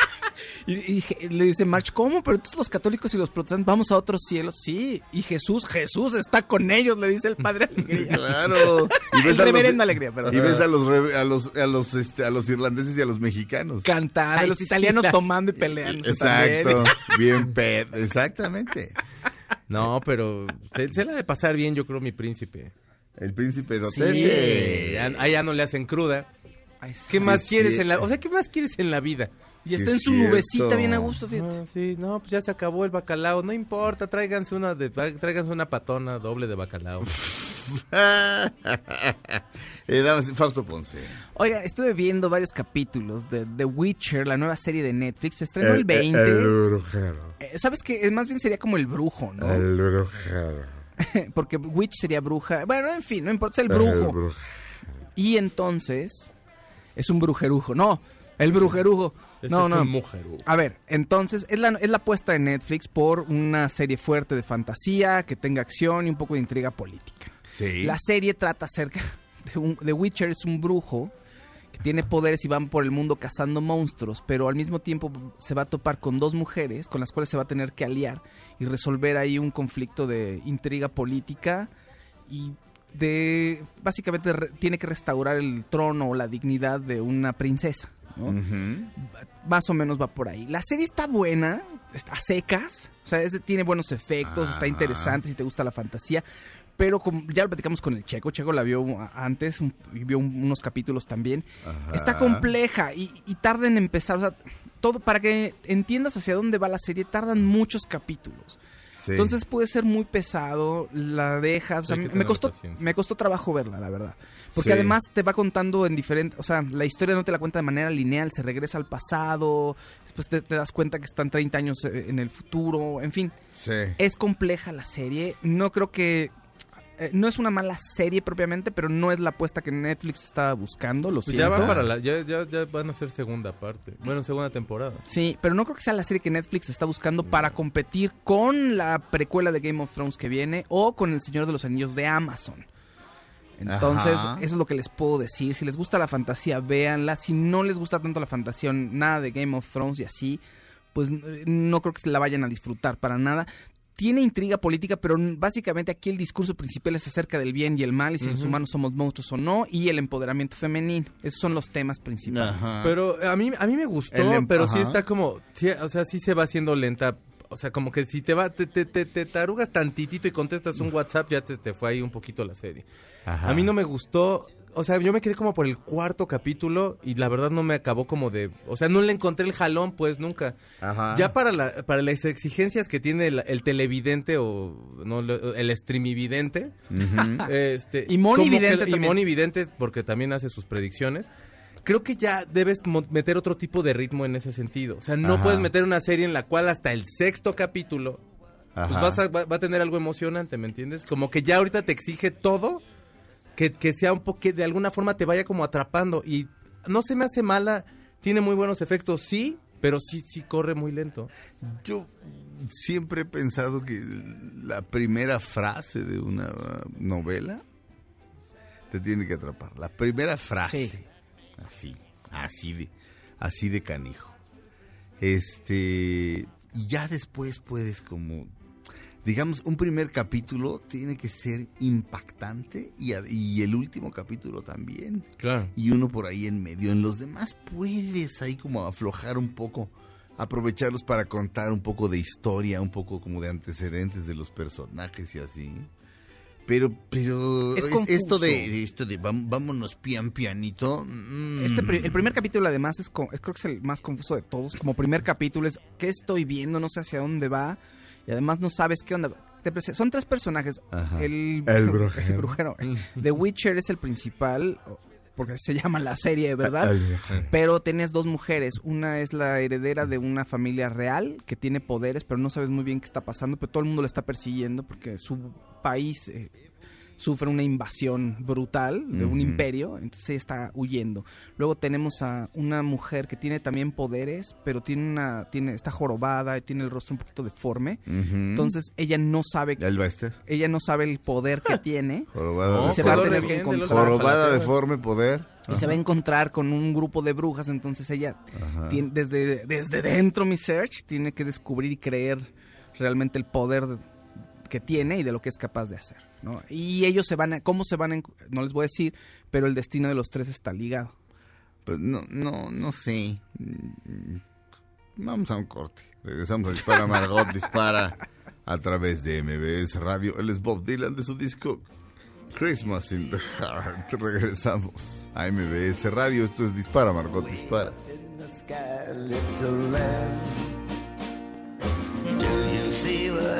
Y, y le dice March, ¿cómo? Pero todos los católicos y los protestantes vamos a otros cielos. Sí. Y Jesús, Jesús está con ellos, le dice el Padre Alegría. Claro. El a los- reverendo Alegría, perdón. Y ves a los a los a los este, a los irlandeses y a los mexicanos. Cantando, Ay, los italianos las- tomando y peleando. Exacto. Bien ped, exactamente. No, pero se, se la ha de pasar bien, yo creo, mi príncipe. El príncipe de Sí, a ya no le hacen cruda. ¿Qué Sí, más sí. quieres en la, o sea, qué más quieres en la vida? Y está en su nubecita bien a gusto, fíjate. Ah, sí, no, pues ya se acabó el bacalao, no importa, tráiganse una de tráiganse una patona doble de bacalao. Eh, Fausto Ponce. Oiga, estuve viendo varios capítulos de The Witcher, la nueva serie de Netflix. Se estrenó el, El- 20. el brujero. Eh, ¿Sabes qué? Eh, Más bien sería como el brujo, ¿no? El brujero. Porque Witch sería bruja. Bueno, en fin, no importa, es el El brujo. brujo. Y entonces es un brujerujo. No, el brujerujo. Ese no, es no. un mujerujo. A ver, entonces es la, es la apuesta de Netflix por una serie fuerte de fantasía, que tenga acción y un poco de intriga política. Sí. La serie trata acerca de un The Witcher es un brujo que tiene poderes y van por el mundo cazando monstruos, pero al mismo tiempo se va a topar con dos mujeres con las cuales se va a tener que aliar y resolver ahí un conflicto de intriga política y de básicamente re- tiene que restaurar el trono o la dignidad de una princesa. Más o menos va por ahí. La serie está buena, está a secas, o sea, es tiene buenos efectos, está interesante si te gusta la fantasía. Pero como ya lo platicamos con el Checo, Checo la vio antes un- y vio un- unos capítulos también. Ajá. Está compleja y, y tarda en empezar, o sea, todo para que entiendas hacia dónde va la serie, tardan muchos capítulos. Sí. Entonces puede ser muy pesado, la dejas, o sea, me costó, me costó trabajo verla, la verdad. Porque Sí. además te va contando en diferente, o sea, la historia no te la cuenta de manera lineal, se regresa al pasado, después te, te das cuenta que están 30 años eh, en el futuro, en fin. Sí. Es compleja la serie, no creo que... eh, no es una mala serie propiamente, pero no es la apuesta que Netflix estaba buscando, lo Pues ya van para la, ya, ya, ya van a ser segunda parte. Bueno, segunda temporada. Sí, pero no creo que sea la serie que Netflix está buscando para competir con la precuela de Game of Thrones que viene o con El Señor de los Anillos de Amazon. Entonces, Ajá. eso es lo que les puedo decir. Si les gusta la fantasía, véanla. Si no les gusta tanto la fantasía, nada de Game of Thrones y así, pues no creo que la vayan a disfrutar para nada. Tiene intriga política, pero básicamente aquí el discurso principal es acerca del bien y el mal y si los humanos somos monstruos o no y el empoderamiento femenino. Esos son los temas principales. Ajá. Pero a mí, a mí me gustó, El em- pero sí está como, sí, o sea, sí se va haciendo lenta. O sea, como que si te va, te, te, te, te tarugas tantitito y contestas un WhatsApp, ya te, te fue ahí un poquito la serie. Ajá. A mí no me gustó, o sea, yo me quedé como por el cuarto capítulo y la verdad no me acabó como de, o sea, no le encontré el jalón, pues nunca. Ajá. Ya para, la, para las exigencias que tiene el, el televidente o no, el streamividente, Ujú. este, Y Moni como que- Vidente y también. Moni Vidente, porque también hace sus predicciones. Creo que ya debes meter otro tipo de ritmo en ese sentido. O sea, no Ajá. puedes meter una serie en la cual hasta el sexto capítulo pues vas a, va, va a tener algo emocionante, ¿me entiendes? Como que ya ahorita te exige todo, que, que sea un poco, que de alguna forma te vaya como atrapando. Y no se me hace mala, tiene muy buenos efectos, sí, pero sí, sí corre muy lento. Yo siempre he pensado que la primera frase de una novela te tiene que atrapar. La primera frase. Sí. Así, así de, así de canijo. Este, y ya después puedes como, digamos, un primer capítulo tiene que ser impactante y, y el último capítulo también. Claro. Y uno por ahí en medio. En los demás puedes ahí como aflojar un poco, aprovecharlos para contar un poco de historia, un poco como de antecedentes de los personajes y así. Pero, pero Es esto de esto de vámonos pian pianito. mm, Este el primer capítulo además es- creo que es el más confuso de todos. Como primer capítulo es ¿qué estoy viendo? No sé hacia dónde va. Y además no sabes qué onda. Te son tres personajes. Ajá. El, El brujero. el brujero. The Witcher es el principal. Porque se llama la serie, ¿verdad? Pero tienes dos mujeres. Una es la heredera de una familia real que tiene poderes, pero no sabes muy bien qué está pasando. Pero todo el mundo la está persiguiendo porque su país eh, sufre una invasión brutal de un imperio. Entonces ella está huyendo. Luego tenemos a una mujer que tiene también poderes, pero tiene una, tiene, está jorobada y tiene el rostro un poquito deforme. Entonces ella no sabe, El Bester. ella no sabe el poder que tiene. Jorobada, Y se de va a forme. tener que encontrar- Jorobada deforme poder. y se va a encontrar con un grupo de brujas, entonces ella tiene- desde, desde dentro mi search tiene que descubrir y creer realmente el poder que tiene y de lo que es capaz de hacer, ¿no? Y ellos se van a, cómo se van a, no les voy a decir, pero el destino de los tres está ligado. Pues no, no, no sé. Mm, Vamos a un corte. Regresamos a Dispara Margot Dispara a través de MBS Radio. Él es Bob Dylan de su disco Christmas in the Heart. Regresamos a MBS Radio. Esto es Dispara Margot Dispara. in the sky, little lamb. Do you see what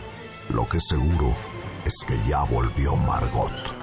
Lo que seguro es que ya volvió Margot.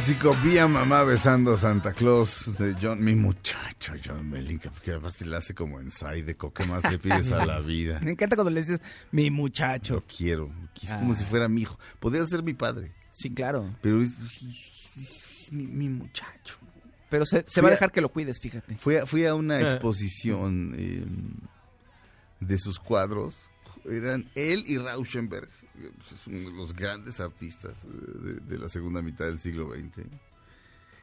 Clásico Vi a mamá besando a Santa Claus de John, mi muchacho John Mellencamp, que aparte le hace como en Zydeco. ¿Qué más le pides a la vida? Me encanta cuando le dices mi muchacho. Lo quiero. Es como Ah. si fuera mi hijo. Podría ser mi padre. Sí, claro. Pero es, es- es mi, mi muchacho. Pero se, va a a- dejar que lo cuides, fíjate. Fui a, fui a una Eh. exposición eh, de sus cuadros. Eran él y Rauschenberg. Es uno de los grandes artistas de, la segunda mitad del siglo XX.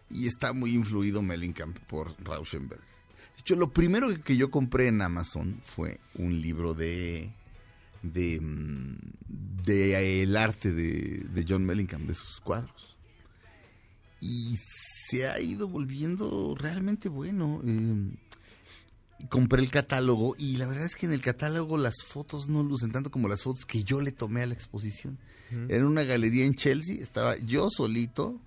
Y está muy influido Mellencamp por Rauschenberg. De hecho, lo primero que- yo compré en Amazon fue un libro de de, mm, eh, el arte de, de John Mellencamp, de sus cuadros. Y se ha ido volviendo realmente bueno. eh, compré el catálogo y la verdad es que en el catálogo las fotos no lucen tanto como las fotos que yo le tomé a la exposición. Ujú. Era una galería en Chelsea, estaba yo solito,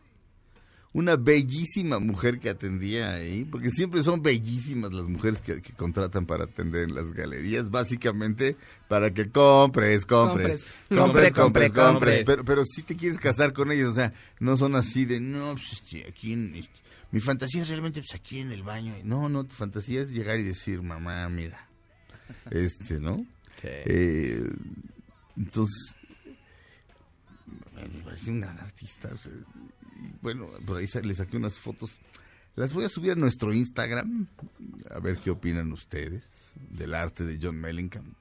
una bellísima mujer que atendía ahí, porque siempre son bellísimas las mujeres que, que contratan para atender en las galerías, básicamente para que compres, compres, Compres. compres, Compre, compres, compre, compres, compre. pero, pero si te quieres casar con ellos, o sea, no son así de, no, pues este, aquí en, este, mi fantasía es realmente pues aquí en el baño, no, no, tu fantasía es llegar y decir, mamá, mira, este, ¿no? Eh, entonces, me parece un gran artista. o sea, y bueno, por ahí le saqué unas fotos. Las voy a subir a nuestro Instagram, a ver qué opinan ustedes del arte de John Mellencamp.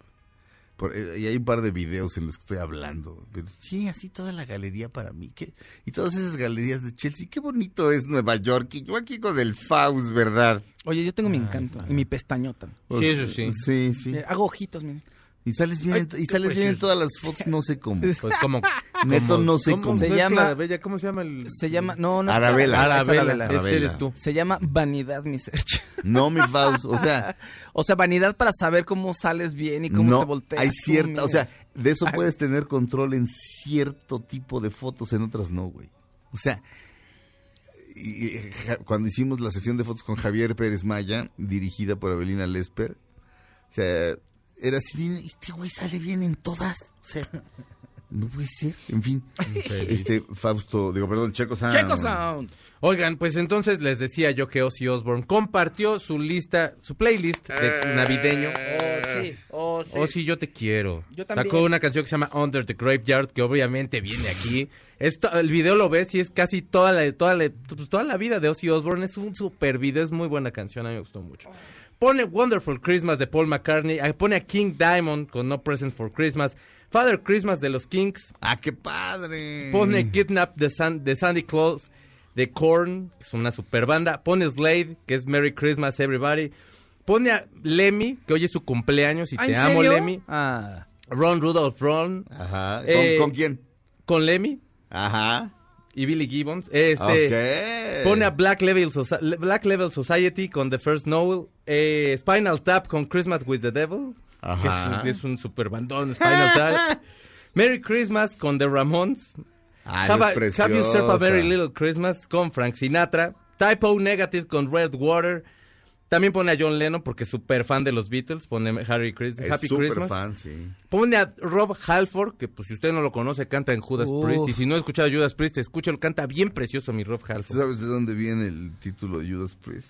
Por- eh, y hay un par de videos en los que estoy hablando. Pero sí, así toda la galería para mí. ¿qué? Y todas esas galerías de Chelsea. Qué bonito es Nueva York. Y yo aquí con el Faust, ¿verdad? Oye, yo tengo mi encanto y mi pestañota. Pues, Sí, sí. Eh, hago ojitos, miren. Y sales bien, Ay, y sales bien en todas las fotos, no sé cómo. Pues como, Neto no sé ¿cómo cómo. se llama? llama- la bella, ¿Cómo se llama el...? Se llama... No, no Arabela, Arabela. ese eres tú. Se llama vanidad, mi search. No, mi Faust, o sea, O sea, vanidad para saber cómo sales bien y cómo no, te volteas. hay tú, cierta, o sea, de eso puedes tener control en cierto tipo de fotos, en otras no, güey. O sea, y- y, ja- cuando hicimos la sesión de fotos con Javier Pérez Maya, dirigida por Abelina Lesper, o sea, era así, este güey sale bien en todas, o sea, no puede ser, en fin. Este, Fausto, digo, perdón, Checo Sound. Checo Sound. Oigan, pues entonces les decía yo que Ozzy Osbourne compartió su lista, su playlist de navideño. Oh, sí. Oh, sí. Ozzy, yo te quiero. Yo también. Sacó una canción que se llama Under the Graveyard, que obviamente viene aquí. Esto, el video lo ves y es casi toda la, toda la, pues, toda la vida de Ozzy Osbourne. Es un super video, es muy buena canción, a mí me gustó mucho. Pone Wonderful Christmas de Paul McCartney, pone a King Diamond con No Present for Christmas, Father Christmas de los Kings, ¡Ah, qué padre! Pone Kidnap de, San- de Sandy Claus, de Korn, que es una super banda. Pone Slade, que es Merry Christmas Everybody. Pone a Lemmy, que hoy es su cumpleaños y ¿Ah, te amo, serio? Lemmy. Ah. Ron Rudolph Ron. Ajá. ¿Con, Eh, con quién? Con Lemmy Ajá. y Billy Gibbons. Este, Ok. Pone a Black Level, Soci- Black Level Society con The First Noel. Eh, Spinal Tap con Christmas with the Devil. Ajá. Que es, es un super bandón, Spinal Tap. Merry Christmas con The Ramones. Ah, Have, I- Have Yourself a Very. Little Christmas con Frank Sinatra. Typo Negative con Red Water. También pone a John Lennon porque es súper fan de los Beatles. Pone Harry Chris- Es Happy súper Christmas. fan, sí. Pone a Rob Halford, que pues si usted no lo conoce, canta en Judas Uf. Priest. Y si no ha escuchado a Judas Priest, escúchalo, canta bien precioso mi Rob ¿Tú Halford. sabes de dónde viene el título de Judas Priest?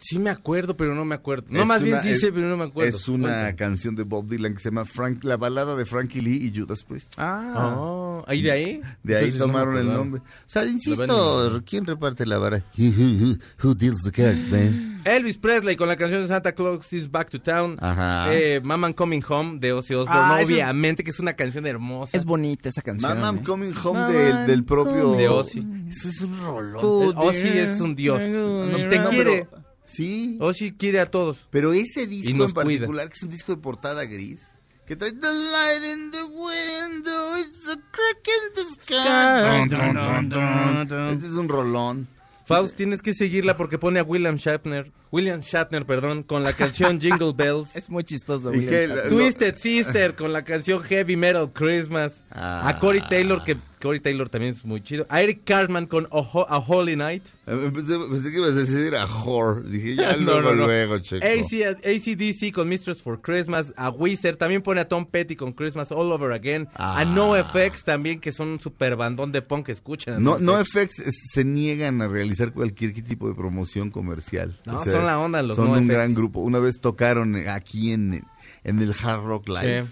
Sí me acuerdo, pero no me acuerdo. No, Es más bien sí es- sé, pero no me acuerdo. Es una Cuéntame. canción de Bob Dylan que se llama Frank, la balada de Frankie Lee y Judas Priest. Ah. Oh, ¿ahí de ahí? De ahí Entonces no me tomaron el nombre. O sea, insisto. ¿quién reparte la vara? Who, who deals the cards, man? Elvis Presley con la canción de Santa Claus is Back to Town. Ajá. Eh, Mama I'm Coming Home de Ozzy Osbourne. Ah, es- obviamente que es una canción hermosa. Es bonita esa canción. Mama, I'm ¿eh? coming home Mama, del, propio... De Ozzy. Eso es un rolón. Oh, Ozzy es un dios. Oh, No, te No, quiere. pero- sí, Ozzy quiere a todos. pero ese disco nos en particular, que es un disco de portada gris, que trae The light in the window, it's a crack in the sky. Dun, dun, dun, dun. Este es un rolón. Faust, tienes que seguirla porque pone a William Shatner, William Shatner, perdón, con la canción Jingle Bells. Es muy chistoso, ¿Y William. Twisted Sister con la canción Heavy Metal Christmas. Ah. A Corey Taylor, que Corey Taylor también es muy chido. A Eric Cartman con A, Ho- A Holy Night. Eh, Pensé, pensé que ibas a decir a whore. Dije, ya No, luego, no, no. luego, checo. AC, ACDC con Mistress for Christmas. A Wizard también pone a Tom Petty con Christmas All Over Again. Ah. A NoFX también, que son un super bandón de punk que escuchan. No, no FX se niegan a realizar cualquier tipo de promoción comercial. No, son la onda los Son un gran grupo. Una vez tocaron aquí en, en el Hard Rock Live. Sí.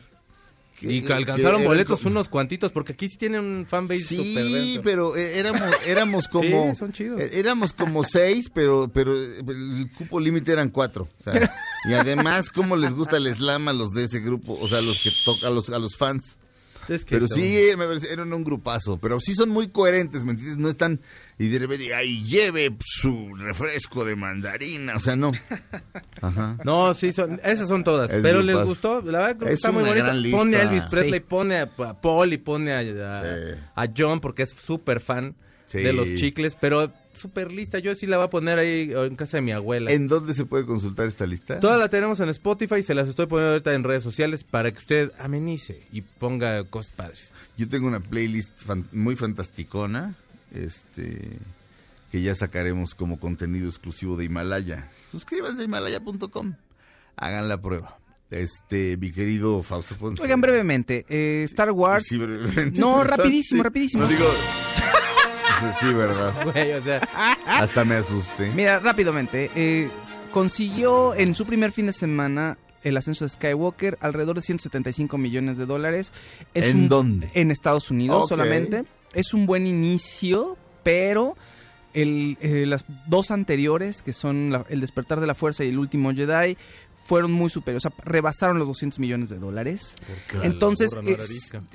Que- Y que alcanzaron boletos como- unos cuantitos, porque aquí sí tienen un fanbase super Sí, denso. pero eh, éramos, éramos como... Sí, son chidos. eh, Éramos como seis, pero, pero eh, el cupo límite eran cuatro. o sea, y además, ¿cómo les gusta el slam a los de ese grupo? O sea, a los que tocan, a los, a los fans. Es que Pero son- sí, me eran un grupazo. Pero sí son muy coherentes, ¿me entiendes? No están. Y de repente, ay, lleve su refresco de mandarina. O sea, no. Ajá. No, sí, son, esas son todas. Es pero les gustó, la verdad creo que Es está muy bonita. Pone a Elvis Presley, Sí. pone a, a Paul y pone a, a, Sí. a John porque es súper fan Sí. de los chicles, pero súper lista. Yo sí la voy a poner ahí en casa de mi abuela. ¿En dónde se puede consultar esta lista? Toda la tenemos en Spotify, se las estoy poniendo ahorita en redes sociales para que usted amenice y ponga cosas padres. Yo tengo una playlist fan- muy fantasticona. Este. Que ya sacaremos como contenido exclusivo de Himalaya. Suscríbanse a himalaya.com. Hagan la prueba. Este, mi querido Fausto Ponce. Oigan, brevemente, eh, Star Wars. Sí, brevemente. No, rapidísimo, Sí. rapidísimo. No digo. Pues sí, ¿verdad? Güey, o sea, Hasta me asusté. Mira, rápidamente. eh, consiguió en su primer fin de semana el ascenso de Skywalker alrededor de 175 millones de dólares. Es ¿En un- dónde? En Estados Unidos solamente. Es un buen inicio, pero el, eh, las dos anteriores, que son la- El despertar de la fuerza y El último Jedi, fueron muy superiores, o sea, rebasaron los 200 millones de dólares. Porque Entonces,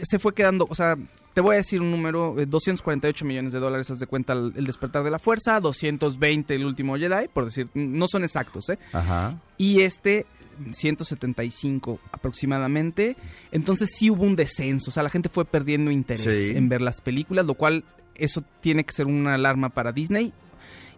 se fue quedando, o sea, te voy a decir un número, eh, 248 millones de dólares, haz de cuenta el, el despertar de la fuerza, 220 el último Jedi, por decir, no son exactos, ¿eh? Ajá. Y este, 175 aproximadamente. Entonces sí hubo un descenso, o sea, la gente fue perdiendo interés Sí. en ver las películas, lo cual eso tiene que ser una alarma para Disney.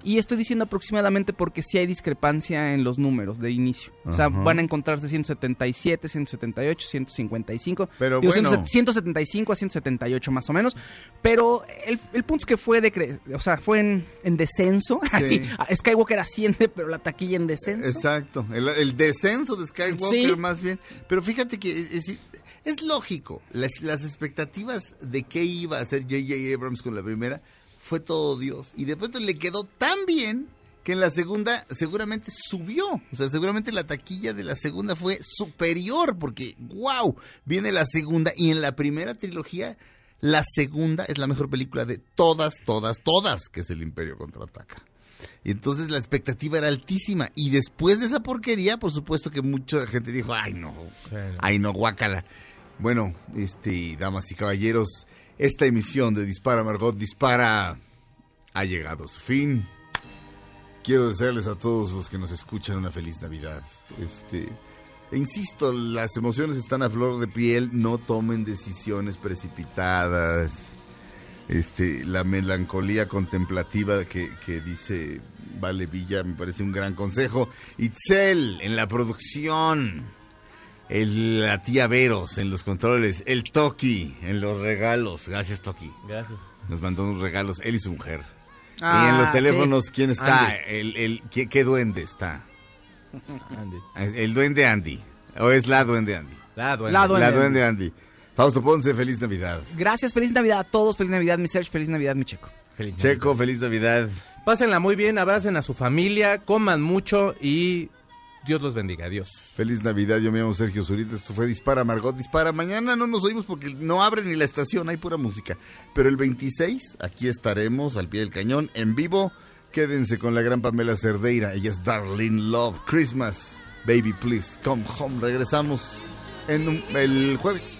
Y estoy diciendo aproximadamente porque sí hay discrepancia en los números de inicio. O sea, Ajá. van a encontrarse 177, 178, 155. Pero Digo, bueno. 175 a 178 más o menos. Pero el, el punto es que fue, decre- o sea, fue en, en descenso. Así, Skywalker asciende, pero la taquilla en descenso. Exacto, el, el descenso de Skywalker Sí. más bien. Pero fíjate que es, es- es lógico, las, las expectativas de qué iba a hacer J.J. Abrams con la primera fue todo Dios. Y de pronto le quedó tan bien que en la segunda seguramente subió. O sea, seguramente la taquilla de la segunda fue superior porque, wow, viene la segunda y en la primera trilogía... La segunda es la mejor película de todas, todas, todas, que es El Imperio Contraataca. Y entonces la expectativa era altísima. Y después de esa porquería, por supuesto que mucha gente dijo, ay no, ay no, guácala. Bueno, este, damas y caballeros, esta emisión de Dispara Margot Dispara ha llegado a su fin. Quiero desearles a todos los que nos escuchan una feliz Navidad. Este, e insisto, las emociones están a flor de piel, no tomen decisiones precipitadas. Este, la melancolía contemplativa que, que dice Vale Villa me parece un gran consejo. Itzel en la producción. El, la tía Veros en los controles. El Toki en los regalos. Gracias, Toki. Gracias. Nos mandó unos regalos. Él y su mujer. Ah, y en los teléfonos, sí. ¿quién está? Andy. El, el, ¿qué, qué duende está? Andy. El duende Andy. ¿O es la duende Andy? La duende. La duende. La duende Andy. Fausto Ponce, feliz Navidad. Gracias, feliz Navidad a todos, feliz Navidad, mi Serge, feliz Navidad, mi Checo. Feliz Checo, feliz Navidad. Pásenla muy bien, abracen a su familia, coman mucho y Dios los bendiga. Adiós. Feliz Navidad, yo me llamo Sergio Zurita, esto fue Dispara Margot Dispara. Mañana no nos oímos porque no abre ni la estación, hay pura música. Pero el 26, aquí estaremos al pie del cañón, en vivo. Quédense con la gran Pamela Cerdeira, ella es Darlene Love, Christmas, Baby Please Come Home. Regresamos en un- el jueves.